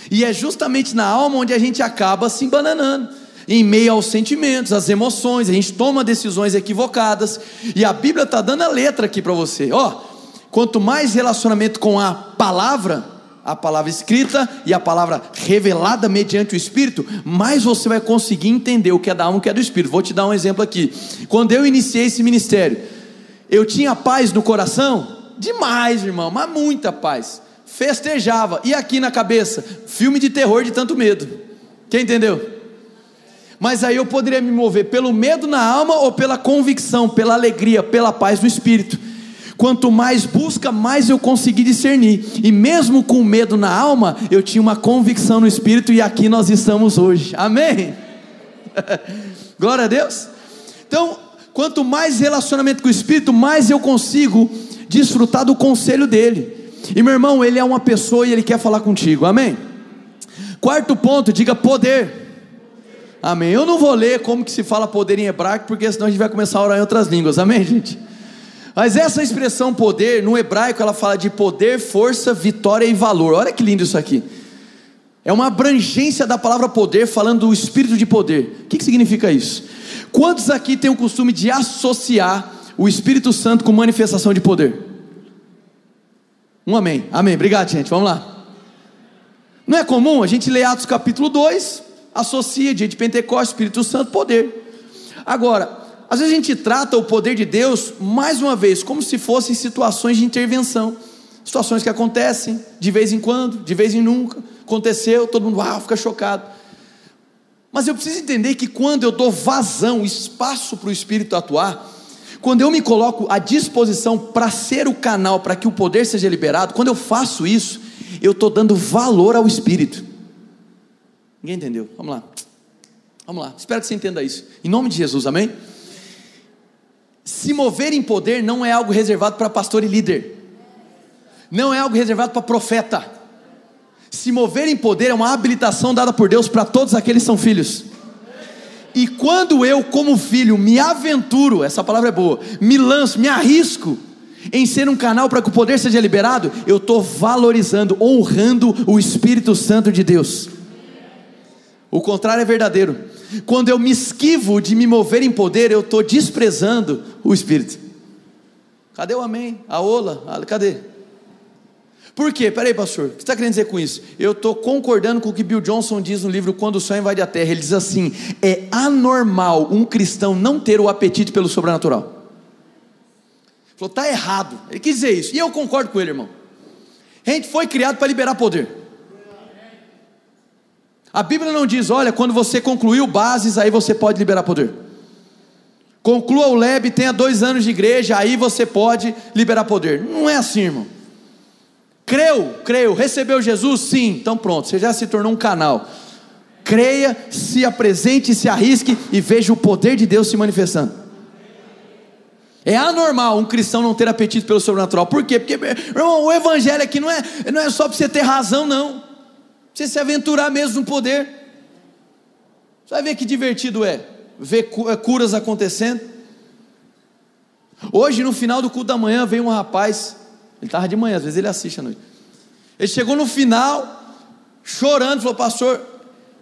E é justamente na alma onde a gente acaba se embananando em meio aos sentimentos, às emoções, a gente toma decisões equivocadas, e a Bíblia está dando a letra aqui para você, ó, Quanto mais relacionamento com a palavra, a palavra escrita e a palavra revelada mediante o Espírito, mais você vai conseguir entender o que é da alma e o que é do Espírito. Vou te dar um exemplo aqui. Quando eu iniciei esse ministério, eu tinha paz no coração? Demais, irmão, mas muita paz. Festejava. E aqui na cabeça? Filme de terror de tanto medo. Quem entendeu? Mas aí eu poderia me mover pelo medo na alma ou pela convicção, pela alegria, pela paz do espírito. Quanto mais busca, mais eu consegui discernir. E mesmo com medo na alma, eu tinha uma convicção no espírito e aqui nós estamos hoje. Amém? [laughs] Glória a Deus. Então, quanto mais relacionamento com o espírito, mais eu consigo desfrutar do conselho dele. E meu irmão, ele é uma pessoa e ele quer falar contigo. Amém? Quarto ponto, diga poder. Amém. Eu não vou ler como que se fala poder em hebraico, porque senão a gente vai começar a orar em outras línguas. Amém, gente? Mas essa expressão poder, no hebraico, ela fala de poder, força, vitória e valor. Olha que lindo isso aqui. É uma abrangência da palavra poder, falando do espírito de poder. O que, que significa isso? Quantos aqui têm o costume de associar o Espírito Santo com manifestação de poder? Um amém. Amém. Obrigado, gente. Vamos lá. Não é comum a gente ler Atos capítulo 2, associa dia de Pentecostes, Espírito Santo, poder. Agora, às vezes a gente trata o poder de Deus, mais uma vez, como se fossem situações de intervenção, situações que acontecem de vez em quando, de vez em nunca, aconteceu, todo mundo ah, fica chocado. Mas eu preciso entender que quando eu dou vazão, espaço para o Espírito atuar, quando eu me coloco à disposição para ser o canal para que o poder seja liberado, quando eu faço isso, eu estou dando valor ao Espírito. Ninguém entendeu? Vamos lá. Vamos lá. Espero que você entenda isso. Em nome de Jesus, amém? Se mover em poder não é algo reservado para pastor e líder, não é algo reservado para profeta. Se mover em poder é uma habilitação dada por Deus para todos aqueles que são filhos. E quando eu, como filho, me aventuro, essa palavra é boa, me lanço, me arrisco em ser um canal para que o poder seja liberado, eu estou valorizando, honrando o Espírito Santo de Deus. O contrário é verdadeiro. Quando eu me esquivo de me mover em poder, eu estou desprezando o Espírito. Cadê o amém? A ola? Cadê? Por quê? Peraí, pastor, o que você está querendo dizer com isso? Eu estou concordando com o que Bill Johnson diz no livro Quando o Sonho Invade a Terra. Ele diz assim: é anormal um cristão não ter o apetite pelo sobrenatural. Ele falou, está errado. Ele quis dizer isso. E eu concordo com ele, irmão. A gente foi criado para liberar poder. A Bíblia não diz, olha, quando você concluiu bases, aí você pode liberar poder. Conclua o LEB, tenha dois anos de igreja, aí você pode liberar poder. Não é assim, irmão. Creu, creu, recebeu Jesus? Sim, então pronto, você já se tornou um canal. Creia, se apresente, se arrisque e veja o poder de Deus se manifestando. É anormal um cristão não ter apetite pelo sobrenatural. Por quê? Porque, irmão, o evangelho aqui não é, não é só para você ter razão, não. Você se aventurar mesmo no poder. Você vai ver que divertido é ver é, curas acontecendo. Hoje, no final do culto da manhã, veio um rapaz. Ele estava de manhã, às vezes ele assiste à noite. Ele chegou no final, chorando, falou: Pastor,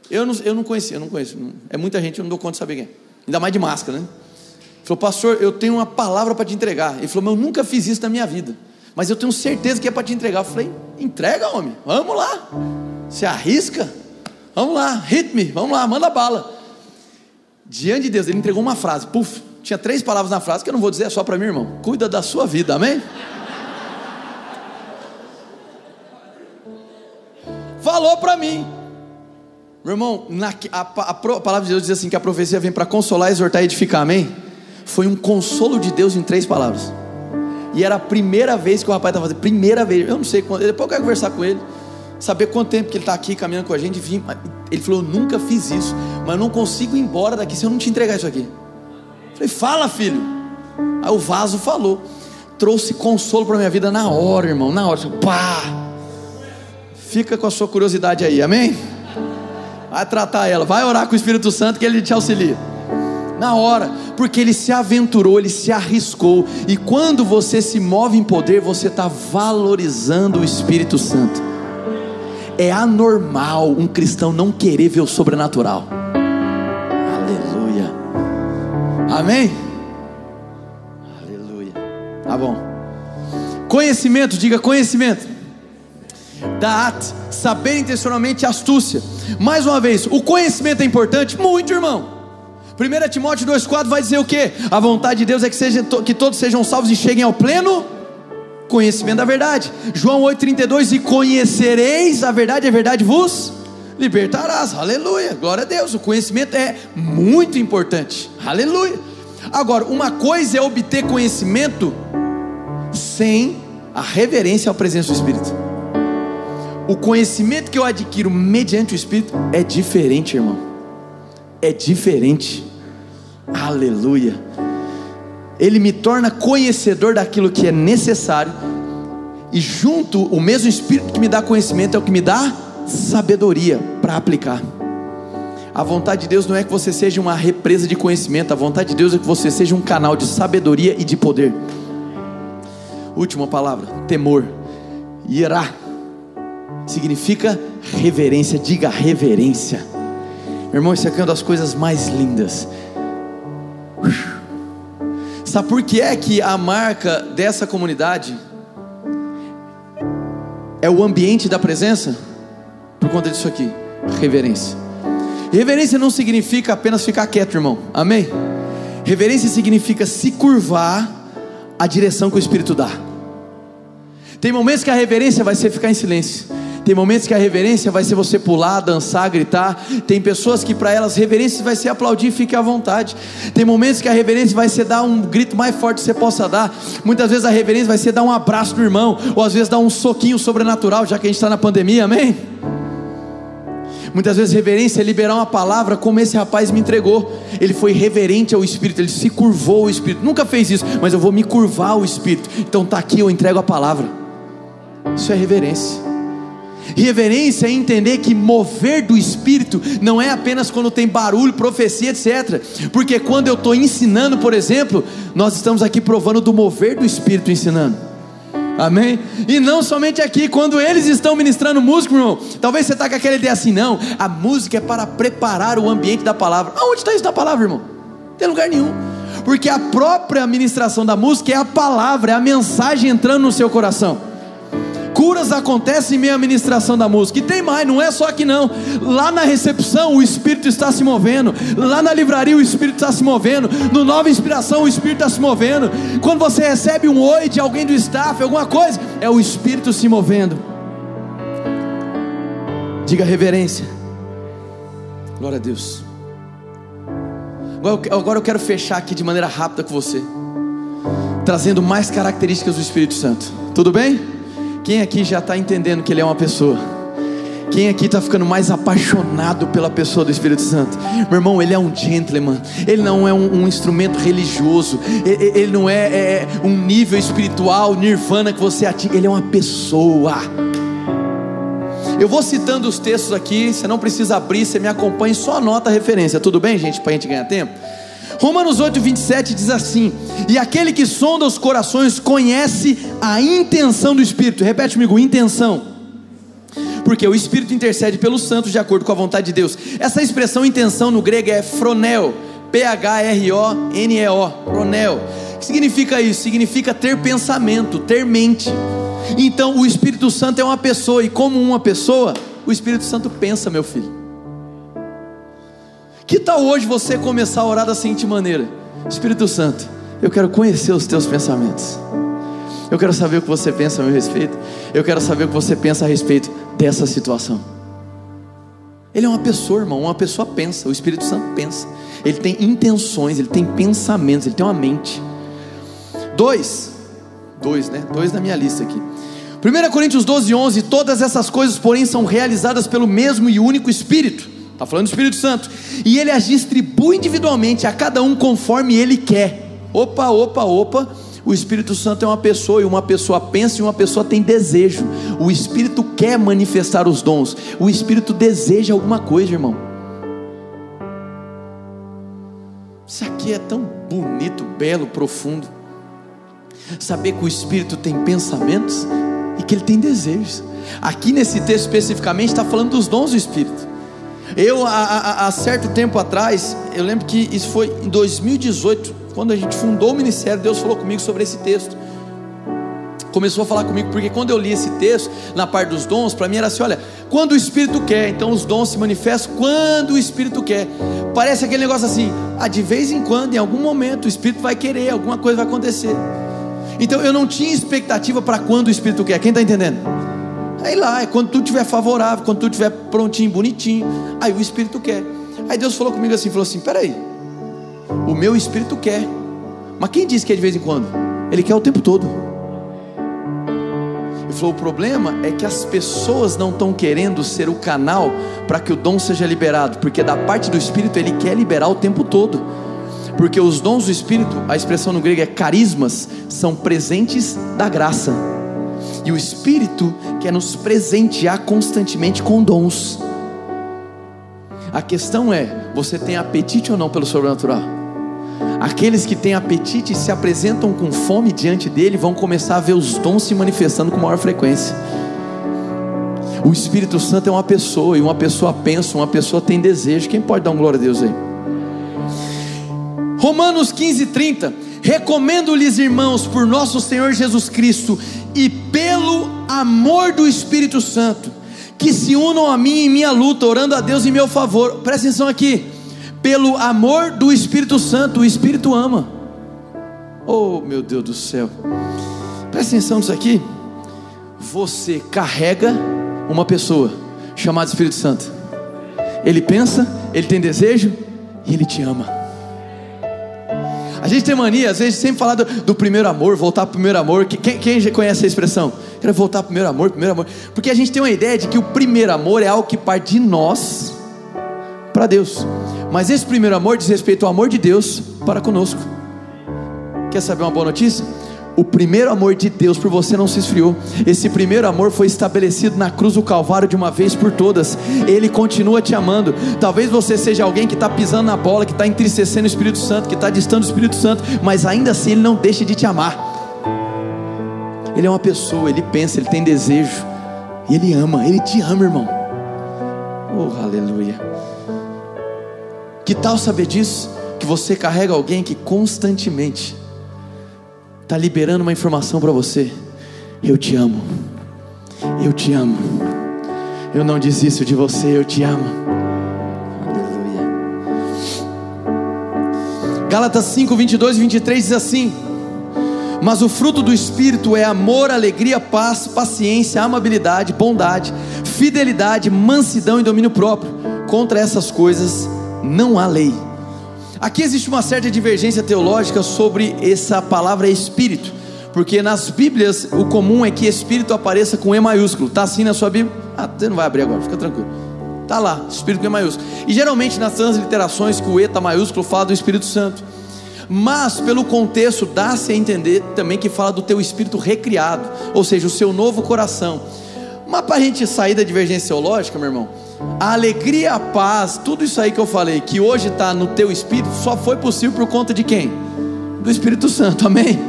eu não, eu não conhecia, eu não conheço. É muita gente, eu não dou conta de saber quem é. Ainda mais de máscara, né? Ele falou: Pastor, eu tenho uma palavra para te entregar. Ele falou: Mas eu nunca fiz isso na minha vida. Mas eu tenho certeza que é para te entregar. Eu falei: Entrega, homem, vamos lá. Se arrisca? Vamos lá, hit me, vamos lá, manda bala. Diante de Deus, ele entregou uma frase, puf, tinha três palavras na frase que eu não vou dizer, é só para mim, irmão. Cuida da sua vida, amém? Falou para mim, meu irmão, na, a, a, a, palavra de Deus diz assim: que a profecia vem para consolar, exortar e edificar, amém? Foi um consolo de Deus em três palavras. E era a primeira vez que o rapaz estava fazendo, primeira vez, eu não sei quando, depois eu quero conversar com ele saber quanto tempo que ele está aqui caminhando com a gente. Ele falou: Eu nunca fiz isso, mas eu não consigo ir embora daqui se eu não te entregar isso aqui. Eu falei: Fala, filho. Aí o vaso falou, trouxe consolo para minha vida na hora, irmão, na hora. Pá! Fica com a sua curiosidade aí, amém? Vai tratar ela, vai orar com o Espírito Santo que ele te auxilia. Na hora, porque ele se aventurou, ele se arriscou, e quando você se move em poder, você está valorizando o Espírito Santo. É anormal um cristão não querer ver o sobrenatural. Aleluia. Amém? Aleluia. Tá bom. Conhecimento, diga conhecimento. Daat, saber intencionalmente astúcia. Mais uma vez, o conhecimento é importante? Muito, irmão. 1 Timóteo 2,4 vai dizer o que? A vontade de Deus é que, seja, que todos sejam salvos e cheguem ao pleno conhecimento da verdade. João 8,32: E conhecereis a verdade, a verdade vos libertarás. Aleluia, glória a Deus. O conhecimento é muito importante. Aleluia. Agora, uma coisa é obter conhecimento sem a reverência à presença do Espírito. O conhecimento que eu adquiro mediante o Espírito é diferente, irmão. É diferente. Aleluia. Ele me torna conhecedor daquilo que é necessário, e junto, o mesmo Espírito que me dá conhecimento é o que me dá sabedoria para aplicar. A vontade de Deus não é que você seja uma represa de conhecimento, a vontade de Deus é que você seja um canal de sabedoria e de poder. Última palavra: temor. Irá significa reverência, diga reverência. Meu irmão, isso aqui é uma das coisas mais lindas. Sabe por que é que a marca dessa comunidade é o ambiente da presença? Por conta disso aqui, reverência. Reverência não significa apenas ficar quieto, irmão. Amém? Reverência significa se curvar à direção que o Espírito dá. Tem momentos que a reverência vai ser ficar em silêncio. Tem momentos que a reverência vai ser você pular, dançar, gritar. Tem pessoas que para elas reverência vai ser aplaudir, fique à vontade. Tem momentos que a reverência vai ser dar um grito mais forte que você possa dar. Muitas vezes a reverência vai ser dar um abraço no irmão, ou às vezes dar um soquinho sobrenatural, já que a gente está na pandemia, amém? Muitas vezes reverência é liberar uma palavra como esse rapaz me entregou. Ele foi reverente ao Espírito, ele se curvou ao Espírito. Nunca fez isso, mas eu vou me curvar ao Espírito. Então tá aqui, eu entrego a palavra. Isso é reverência. Reverência é entender que mover do Espírito não é apenas quando tem barulho, profecia, etc. Porque quando eu estou ensinando, por exemplo, nós estamos aqui provando do mover do Espírito ensinando. Amém? E não somente aqui, quando eles estão ministrando música, irmão, talvez você está com aquela ideia assim, não, a música é para preparar o ambiente da palavra. Aonde está isso na palavra, irmão? Não tem lugar nenhum. Porque a própria ministração da música é a palavra, é a mensagem entrando no seu coração. Curas acontecem em meio à ministração da música. E tem mais, não é só aqui não. Lá na recepção o Espírito está se movendo. Lá na livraria o Espírito está se movendo. No Nova Inspiração o Espírito está se movendo. Quando você recebe um oi de alguém do staff, alguma coisa, é o Espírito se movendo. Diga reverência. Glória a Deus. Agora eu quero fechar aqui de maneira rápida com você, trazendo mais características do Espírito Santo. Tudo bem? Quem aqui já está entendendo que Ele é uma pessoa? Quem aqui está ficando mais apaixonado pela pessoa do Espírito Santo? Meu irmão, ele é um gentleman, ele não é um, um instrumento religioso, ele, ele não é, é, um nível espiritual, nirvana que você atinge, ele é uma pessoa. Eu vou citando os textos aqui, você não precisa abrir, você me acompanha, só anota a referência, tudo bem, gente, para a gente ganhar tempo? Romanos 8, 27 diz assim: E aquele que sonda os corações conhece a intenção do Espírito. Repete comigo: intenção. Porque o Espírito intercede pelos santos de acordo com a vontade de Deus. Essa expressão intenção no grego é fronel, P-H-R-O-N-E-O, fronel. O que significa isso? Significa ter pensamento, ter mente. Então o Espírito Santo é uma pessoa, e como uma pessoa, o Espírito Santo pensa, meu filho. Que tal hoje você começar a orar da seguinte maneira: Espírito Santo, eu quero conhecer os teus pensamentos. Eu quero saber o que você pensa a meu respeito. Eu quero saber o que você pensa a respeito dessa situação. Ele é uma pessoa, irmão. Uma pessoa pensa. O Espírito Santo pensa. Ele tem intenções, ele tem pensamentos, ele tem uma mente. Dois, dois, né? Dois na minha lista aqui. 1 Coríntios 12, 11: Todas essas coisas, porém, são realizadas pelo mesmo e único Espírito Está falando do Espírito Santo. E ele as distribui individualmente a cada um conforme ele quer. Opa, opa, opa. O Espírito Santo é uma pessoa e uma pessoa pensa e uma pessoa tem desejo. O Espírito quer manifestar os dons. O Espírito deseja alguma coisa, irmão. Isso aqui é tão bonito, belo, profundo. Saber que o Espírito tem pensamentos e que ele tem desejos. Aqui nesse texto especificamente está falando dos dons do Espírito. Eu, há, certo tempo atrás, eu lembro que isso foi em 2018, quando a gente fundou o ministério, Deus falou comigo sobre esse texto. Começou a falar comigo, porque quando eu li esse texto, na parte dos dons, para mim era assim: olha, quando o Espírito quer, então os dons se manifestam quando o Espírito quer. Parece aquele negócio assim, ah, de vez em quando, em algum momento, o Espírito vai querer, alguma coisa vai acontecer. Então eu não tinha expectativa para quando o Espírito quer. Quem está entendendo? Aí lá, é quando tudo estiver favorável, quando tudo estiver prontinho, bonitinho, aí o Espírito quer. Aí Deus falou comigo assim, falou assim, peraí, o meu Espírito quer, mas quem disse que é de vez em quando? Ele quer o tempo todo. Ele falou: o problema é que as pessoas não estão querendo ser o canal para que o dom seja liberado, porque da parte do Espírito ele quer liberar o tempo todo. Porque os dons do Espírito, a expressão no grego é carismas, são presentes da graça. E o Espírito quer nos presentear constantemente com dons. A questão é: você tem apetite ou não pelo sobrenatural? Aqueles que têm apetite e se apresentam com fome diante dele vão começar a ver os dons se manifestando com maior frequência. O Espírito Santo é uma pessoa, e uma pessoa pensa, uma pessoa tem desejo. Quem pode dar um glória a Deus aí? Romanos 15, 30. Recomendo-lhes, irmãos, por nosso Senhor Jesus Cristo e pelo amor do Espírito Santo, que se unam a mim em minha luta, orando a Deus em meu favor. Presta atenção aqui. Pelo amor do Espírito Santo, o Espírito ama. Oh, meu Deus do céu. Presta atenção nisso aqui. Você carrega uma pessoa chamada Espírito Santo. Ele pensa, ele tem desejo e ele te ama. A gente tem mania, às vezes, sempre falar do, do primeiro amor, voltar para o primeiro amor. Quem, quem conhece a expressão? Quero voltar para o primeiro amor, primeiro amor. Porque a gente tem uma ideia de que o primeiro amor é algo que parte de nós para Deus. Mas esse primeiro amor diz respeito ao amor de Deus para conosco. Quer saber uma boa notícia? O primeiro amor de Deus por você não se esfriou. Esse primeiro amor foi estabelecido na cruz do Calvário de uma vez por todas. Ele continua te amando. Talvez você seja alguém que está pisando na bola, que está entristecendo o Espírito Santo, que está distando o Espírito Santo, mas ainda assim ele não deixa de te amar. Ele é uma pessoa, ele pensa, ele tem desejo, e ele ama, ele te ama, irmão. Oh, aleluia. Que tal saber disso? Que você carrega alguém que constantemente está liberando uma informação para você. Eu te amo. Eu te amo. Eu não desisto de você, eu te amo. Aleluia. Gálatas 5, 22 e 23 diz assim: Mas o fruto do Espírito é amor, alegria, paz, paciência, amabilidade, bondade, fidelidade, mansidão e domínio próprio. Contra essas coisas não há lei. Aqui existe uma certa divergência teológica sobre essa palavra espírito, porque nas Bíblias o comum é que espírito apareça com E maiúsculo. Tá assim na sua Bíblia? Ah, você não vai abrir agora, fica tranquilo. Tá lá, espírito com E maiúsculo. E geralmente nas transliterações que o E está maiúsculo fala do Espírito Santo. Mas pelo contexto dá-se a entender também que fala do teu espírito recriado, ou seja, o seu novo coração. Mas para a gente sair da divergência teológica, meu irmão, a alegria, a paz, tudo isso aí que eu falei, que hoje está no teu espírito, só foi possível por conta de quem? Do Espírito Santo, [laughs] amém?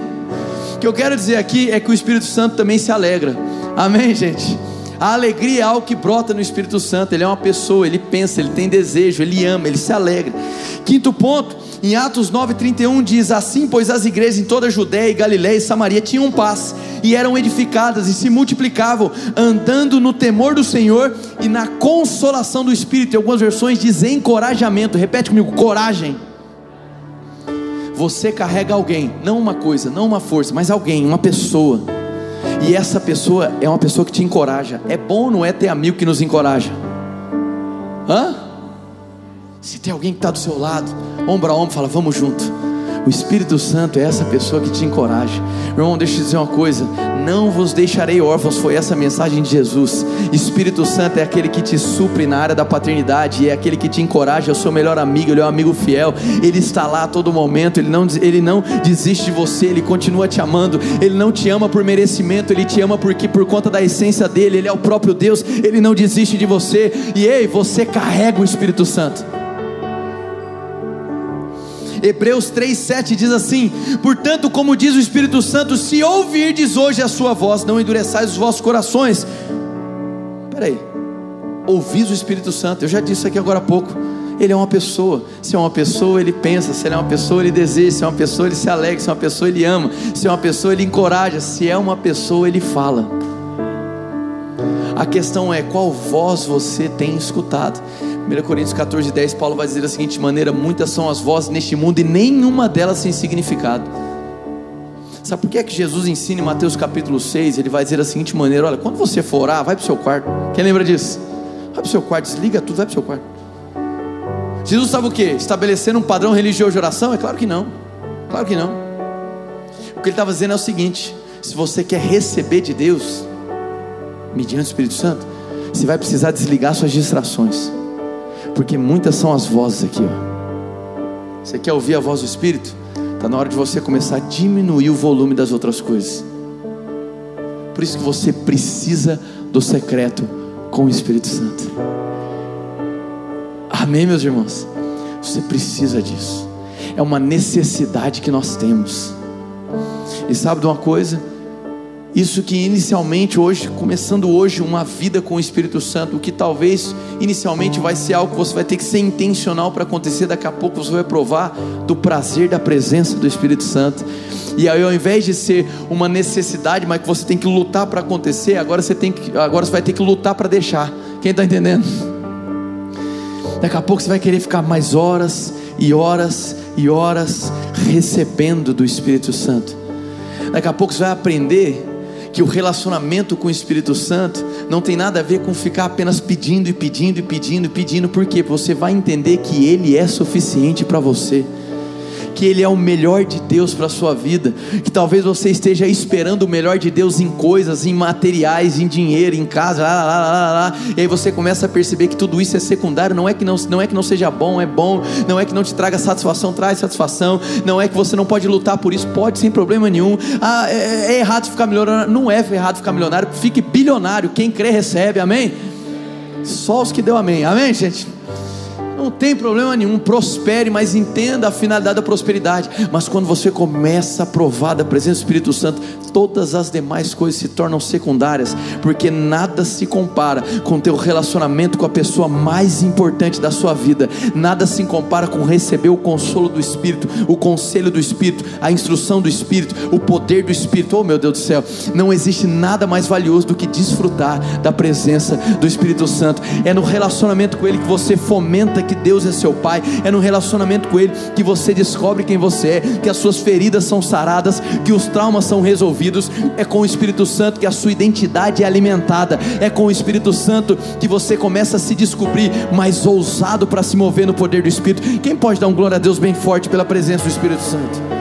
O que eu quero dizer aqui é que o Espírito Santo também se alegra, amém, gente? A alegria é algo que brota no Espírito Santo, ele é uma pessoa, ele pensa, ele tem desejo, ele ama, ele se alegra. Quinto ponto, em Atos 9,31 diz: Assim, pois as igrejas em toda a Judéia, Galiléia e Samaria tinham paz, e eram edificadas e se multiplicavam, andando no temor do Senhor e na consolação do Espírito. Em algumas versões diz encorajamento. Repete comigo: coragem. Você carrega alguém, não uma coisa, não uma força, mas alguém, uma pessoa. E essa pessoa é uma pessoa que te encoraja. É bom, não é ter amigo que nos encoraja? Hã? Se tem alguém que está do seu lado, ombro a ombro, fala, vamos junto. O Espírito Santo é essa pessoa que te encoraja. Irmão, deixa eu te dizer uma coisa: não vos deixarei órfãos, foi essa mensagem de Jesus. Espírito Santo é aquele que te supre na área da paternidade, é aquele que te encoraja, é o seu melhor amigo, ele é um amigo fiel, ele está lá a todo momento, ele não, ele não desiste de você, ele continua te amando, ele não te ama por merecimento, ele te ama porque por conta da essência dele, ele é o próprio Deus, ele não desiste de você, e ei, você carrega o Espírito Santo. Hebreus 3,7 diz assim: Portanto, como diz o Espírito Santo, se ouvirdes hoje a sua voz, não endureçais os vossos corações. Peraí, ouvis o Espírito Santo, eu já disse aqui agora há pouco. Ele é uma pessoa. Se é uma pessoa, ele pensa. Se ele é uma pessoa, ele deseja. Se é uma pessoa, ele se alegra. Se é uma pessoa, ele ama. Se é uma pessoa, ele encoraja. Se é uma pessoa, ele fala. Questão é qual voz você tem escutado. 1 Coríntios 14, 10, Paulo vai dizer da seguinte maneira: Muitas são as vozes neste mundo e nenhuma delas tem significado. Sabe por que é que Jesus ensina em Mateus capítulo 6? Ele vai dizer da seguinte maneira: Olha, quando você for orar, vai para o seu quarto. Quem lembra disso? Vai para o seu quarto, desliga tudo, vai para o seu quarto. Jesus estava o quê? Estabelecendo um padrão religioso de oração? É claro que não. Claro que não. O que ele estava dizendo é o seguinte: se você quer receber de Deus, mediante o Espírito Santo, você vai precisar desligar suas distrações, porque muitas são as vozes aqui. Ó. Você quer ouvir a voz do Espírito? Está na hora de você começar a diminuir o volume das outras coisas. Por isso que você precisa do secreto com o Espírito Santo. Amém, meus irmãos? Você precisa disso. É uma necessidade que nós temos. E sabe de uma coisa? Isso que inicialmente hoje, começando hoje uma vida com o Espírito Santo, o que talvez inicialmente vai ser algo que você vai ter que ser intencional para acontecer, daqui a pouco você vai provar do prazer da presença do Espírito Santo. E aí ao invés de ser uma necessidade, mas que você tem que lutar para acontecer, agora você tem que agora você vai ter que lutar para deixar. Quem está entendendo? Daqui a pouco você vai querer ficar mais horas e horas e horas recebendo do Espírito Santo. Daqui a pouco você vai aprender que o relacionamento com o Espírito Santo não tem nada a ver com ficar apenas pedindo e pedindo e pedindo e pedindo, porque você vai entender que Ele é suficiente para você que Ele é o melhor de Deus para a sua vida, que talvez você esteja esperando o melhor de Deus em coisas, em materiais, em dinheiro, em casa, lá, lá, lá, lá, e aí você começa a perceber que tudo isso é secundário, não é que não, não é que não seja bom, é bom, não é que não te traga satisfação, traz satisfação, não é que você não pode lutar por isso, pode sem problema nenhum, ah, é, é errado ficar milionário, não é errado ficar milionário, fique bilionário, quem crê recebe, amém? Só os que deu amém, amém gente? Não tem problema nenhum, prospere, mas entenda a finalidade da prosperidade. Mas quando você começa a provar da presença do Espírito Santo, todas as demais coisas se tornam secundárias, porque nada se compara com teu relacionamento com a pessoa mais importante da sua vida. Nada se compara com receber o consolo do Espírito, o conselho do Espírito, a instrução do Espírito, o poder do Espírito. Oh, meu Deus do céu, não existe nada mais valioso do que desfrutar da presença do Espírito Santo. É no relacionamento com ele que você fomenta que Deus é seu Pai, é no relacionamento com Ele que você descobre quem você é, que as suas feridas são saradas, que os traumas são resolvidos. É com o Espírito Santo que a sua identidade é alimentada, é com o Espírito Santo que você começa a se descobrir mais ousado para se mover no poder do Espírito. Quem pode dar um glória a Deus bem forte pela presença do Espírito Santo?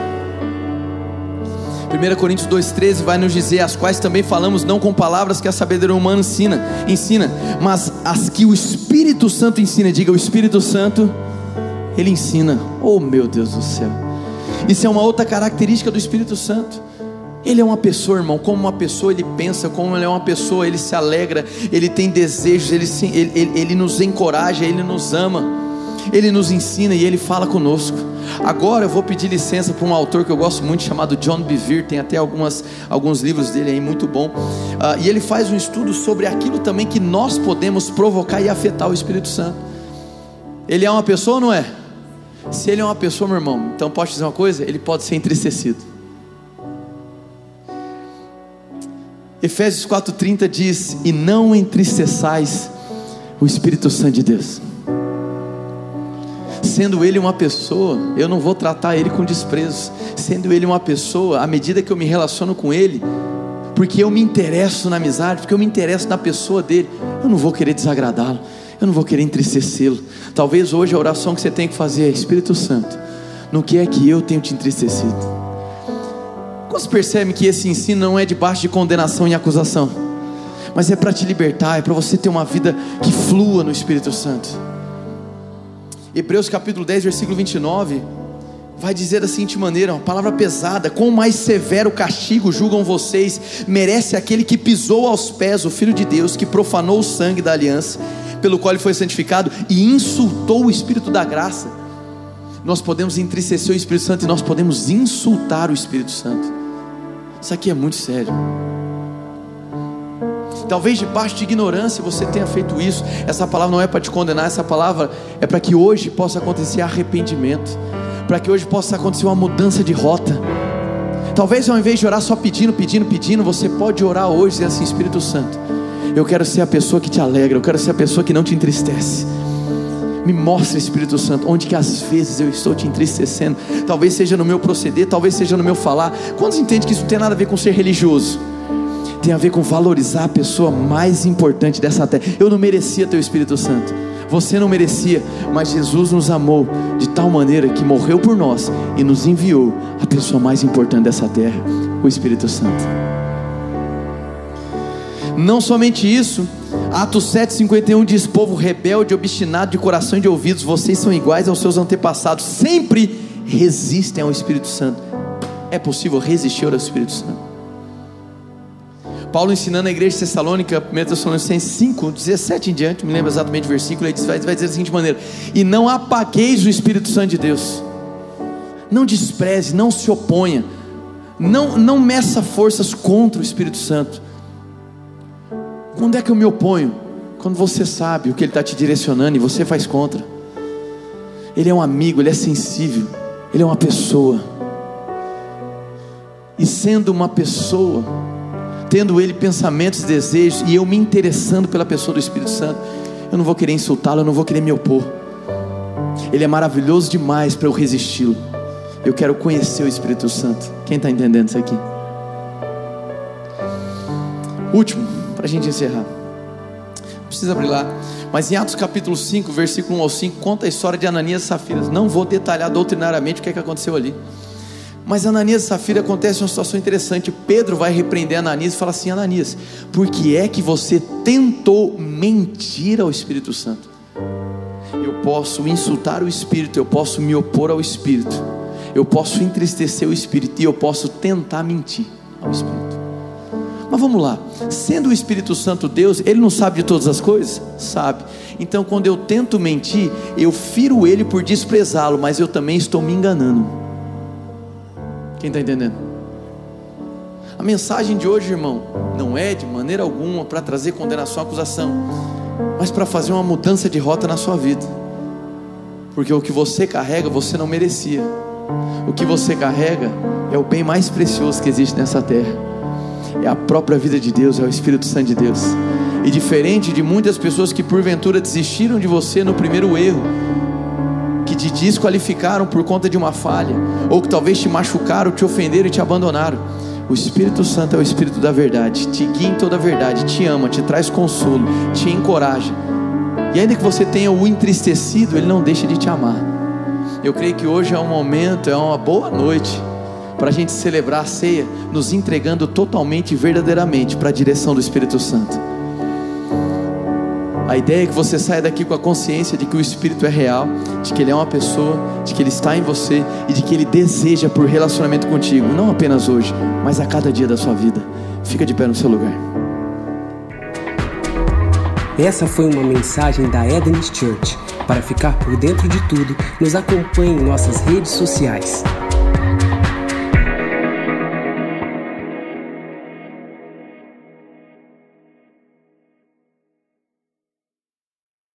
1 Coríntios 2,13 vai nos dizer: as quais também falamos não com palavras que a sabedoria humana ensina, ensina, mas as que o Espírito Santo ensina. Diga, o Espírito Santo, ele ensina. Oh meu Deus do céu! Isso é uma outra característica do Espírito Santo. Ele é uma pessoa, irmão, como uma pessoa ele pensa, como ele é uma pessoa, ele se alegra, ele tem desejos, ele, se, ele, ele, ele nos encoraja, ele nos ama. Ele nos ensina e Ele fala conosco. Agora eu vou pedir licença para um autor que eu gosto muito, chamado John Bevere, tem até algumas, alguns livros dele aí muito bom. Uh, e ele faz um estudo sobre aquilo também que nós podemos provocar e afetar o Espírito Santo. Ele é uma pessoa ou não é? Se ele é uma pessoa, meu irmão, então posso dizer uma coisa? Ele pode ser entristecido. Efésios 4,30 diz: E não entristeçais o Espírito Santo de Deus Sendo ele uma pessoa, eu não vou tratar ele com desprezo. Sendo ele uma pessoa, à medida que eu me relaciono com ele, porque eu me interesso na amizade, porque eu me interesso na pessoa dele, eu não vou querer desagradá-lo, eu não vou querer entristecê-lo. Talvez hoje a oração que você tem que fazer é: Espírito Santo, no que é que eu tenho te entristecido? Você percebe que esse ensino não é debaixo de condenação e acusação, mas é para te libertar, é para você ter uma vida que flua no Espírito Santo. Hebreus capítulo 10, versículo 29, vai dizer da seguinte maneira, uma palavra pesada: quão mais severo castigo julgam vocês, merece aquele que pisou aos pés o Filho de Deus, que profanou o sangue da aliança, pelo qual ele foi santificado e insultou o Espírito da graça. Nós podemos entristecer o Espírito Santo e nós podemos insultar o Espírito Santo. Isso aqui é muito sério. Talvez debaixo de ignorância você tenha feito isso. Essa palavra não é para te condenar, essa palavra é para que hoje possa acontecer arrependimento, para que hoje possa acontecer uma mudança de rota. Talvez ao invés de orar só pedindo, pedindo, pedindo, você pode orar hoje dizer assim: Espírito Santo, eu quero ser a pessoa que te alegra, eu quero ser a pessoa que não te entristece. Me mostra, Espírito Santo, onde que às vezes eu estou te entristecendo. Talvez seja no meu proceder, talvez seja no meu falar. Quantos entendem que isso não tem nada a ver com ser religioso? Tem a ver com valorizar a pessoa mais importante dessa terra. Eu não merecia teu Espírito Santo. Você não merecia, mas Jesus nos amou de tal maneira que morreu por nós e nos enviou a pessoa mais importante dessa terra, o Espírito Santo. Não somente isso, Atos 7,51 diz: Povo rebelde, obstinado de coração e de ouvidos, vocês são iguais aos seus antepassados, sempre resistem ao Espírito Santo. É possível resistir ao Espírito Santo? Paulo ensinando a igreja de Tessalônica, 1 Tessalonicenses 5, 17 em diante, me lembro exatamente o versículo, ele vai, vai dizer da seguinte maneira: E não apagueis o Espírito Santo de Deus, não despreze, não se oponha, não, não meça forças contra o Espírito Santo quando é que eu me oponho? Quando você sabe o que Ele está te direcionando e você faz contra. Ele é um amigo, Ele é sensível, Ele é uma pessoa. E sendo uma pessoa, tendo Ele pensamentos desejos, e eu me interessando pela pessoa do Espírito Santo, eu não vou querer insultá-lo, eu não vou querer me opor. Ele é maravilhoso demais para eu resisti-lo. Eu quero conhecer o Espírito Santo. Quem está entendendo isso aqui? Último para a gente encerrar. Não precisa abrir lá. Mas em Atos capítulo 5, versículo 1 ao 5, conta a história de Ananias e Safira. Não vou detalhar doutrinariamente o que, é que aconteceu ali. Mas Ananias e Safira acontece uma situação interessante. Pedro vai repreender Ananias e fala assim: Ananias, por que é que você tentou mentir ao Espírito Santo? Eu posso insultar o Espírito, eu posso me opor ao Espírito, eu posso entristecer o Espírito e eu posso tentar mentir ao Espírito. Mas vamos lá, sendo o Espírito Santo Deus, ele não sabe de todas as coisas? Sabe. Então, quando eu tento mentir, eu firo ele por desprezá-lo, mas eu também estou me enganando. Quem está entendendo? A mensagem de hoje, irmão, não é de maneira alguma para trazer condenação, acusação, mas para fazer uma mudança de rota na sua vida. Porque o que você carrega, você não merecia. O que você carrega é o bem mais precioso que existe nessa terra é a própria vida de Deus, é o Espírito Santo de Deus. E diferente de muitas pessoas que porventura desistiram de você no primeiro erro, te desqualificaram por conta de uma falha, ou que talvez te machucaram, te ofenderam e te abandonaram. O Espírito Santo é o Espírito da verdade, te guia em toda a verdade, te ama, te traz consolo, te encoraja. E ainda que você tenha o entristecido, Ele não deixa de te amar. Eu creio que hoje é um momento, é uma boa noite para a gente celebrar a ceia, nos entregando totalmente e verdadeiramente para a direção do Espírito Santo. A ideia é que você saia daqui com a consciência de que o Espírito é real, de que Ele é uma pessoa, de que Ele está em você e de que Ele deseja por relacionamento contigo, não apenas hoje, mas a cada dia da sua vida. Fica de pé no seu lugar. Essa foi uma mensagem da Eden's Church. Para ficar por dentro de tudo, nos acompanhe em nossas redes sociais.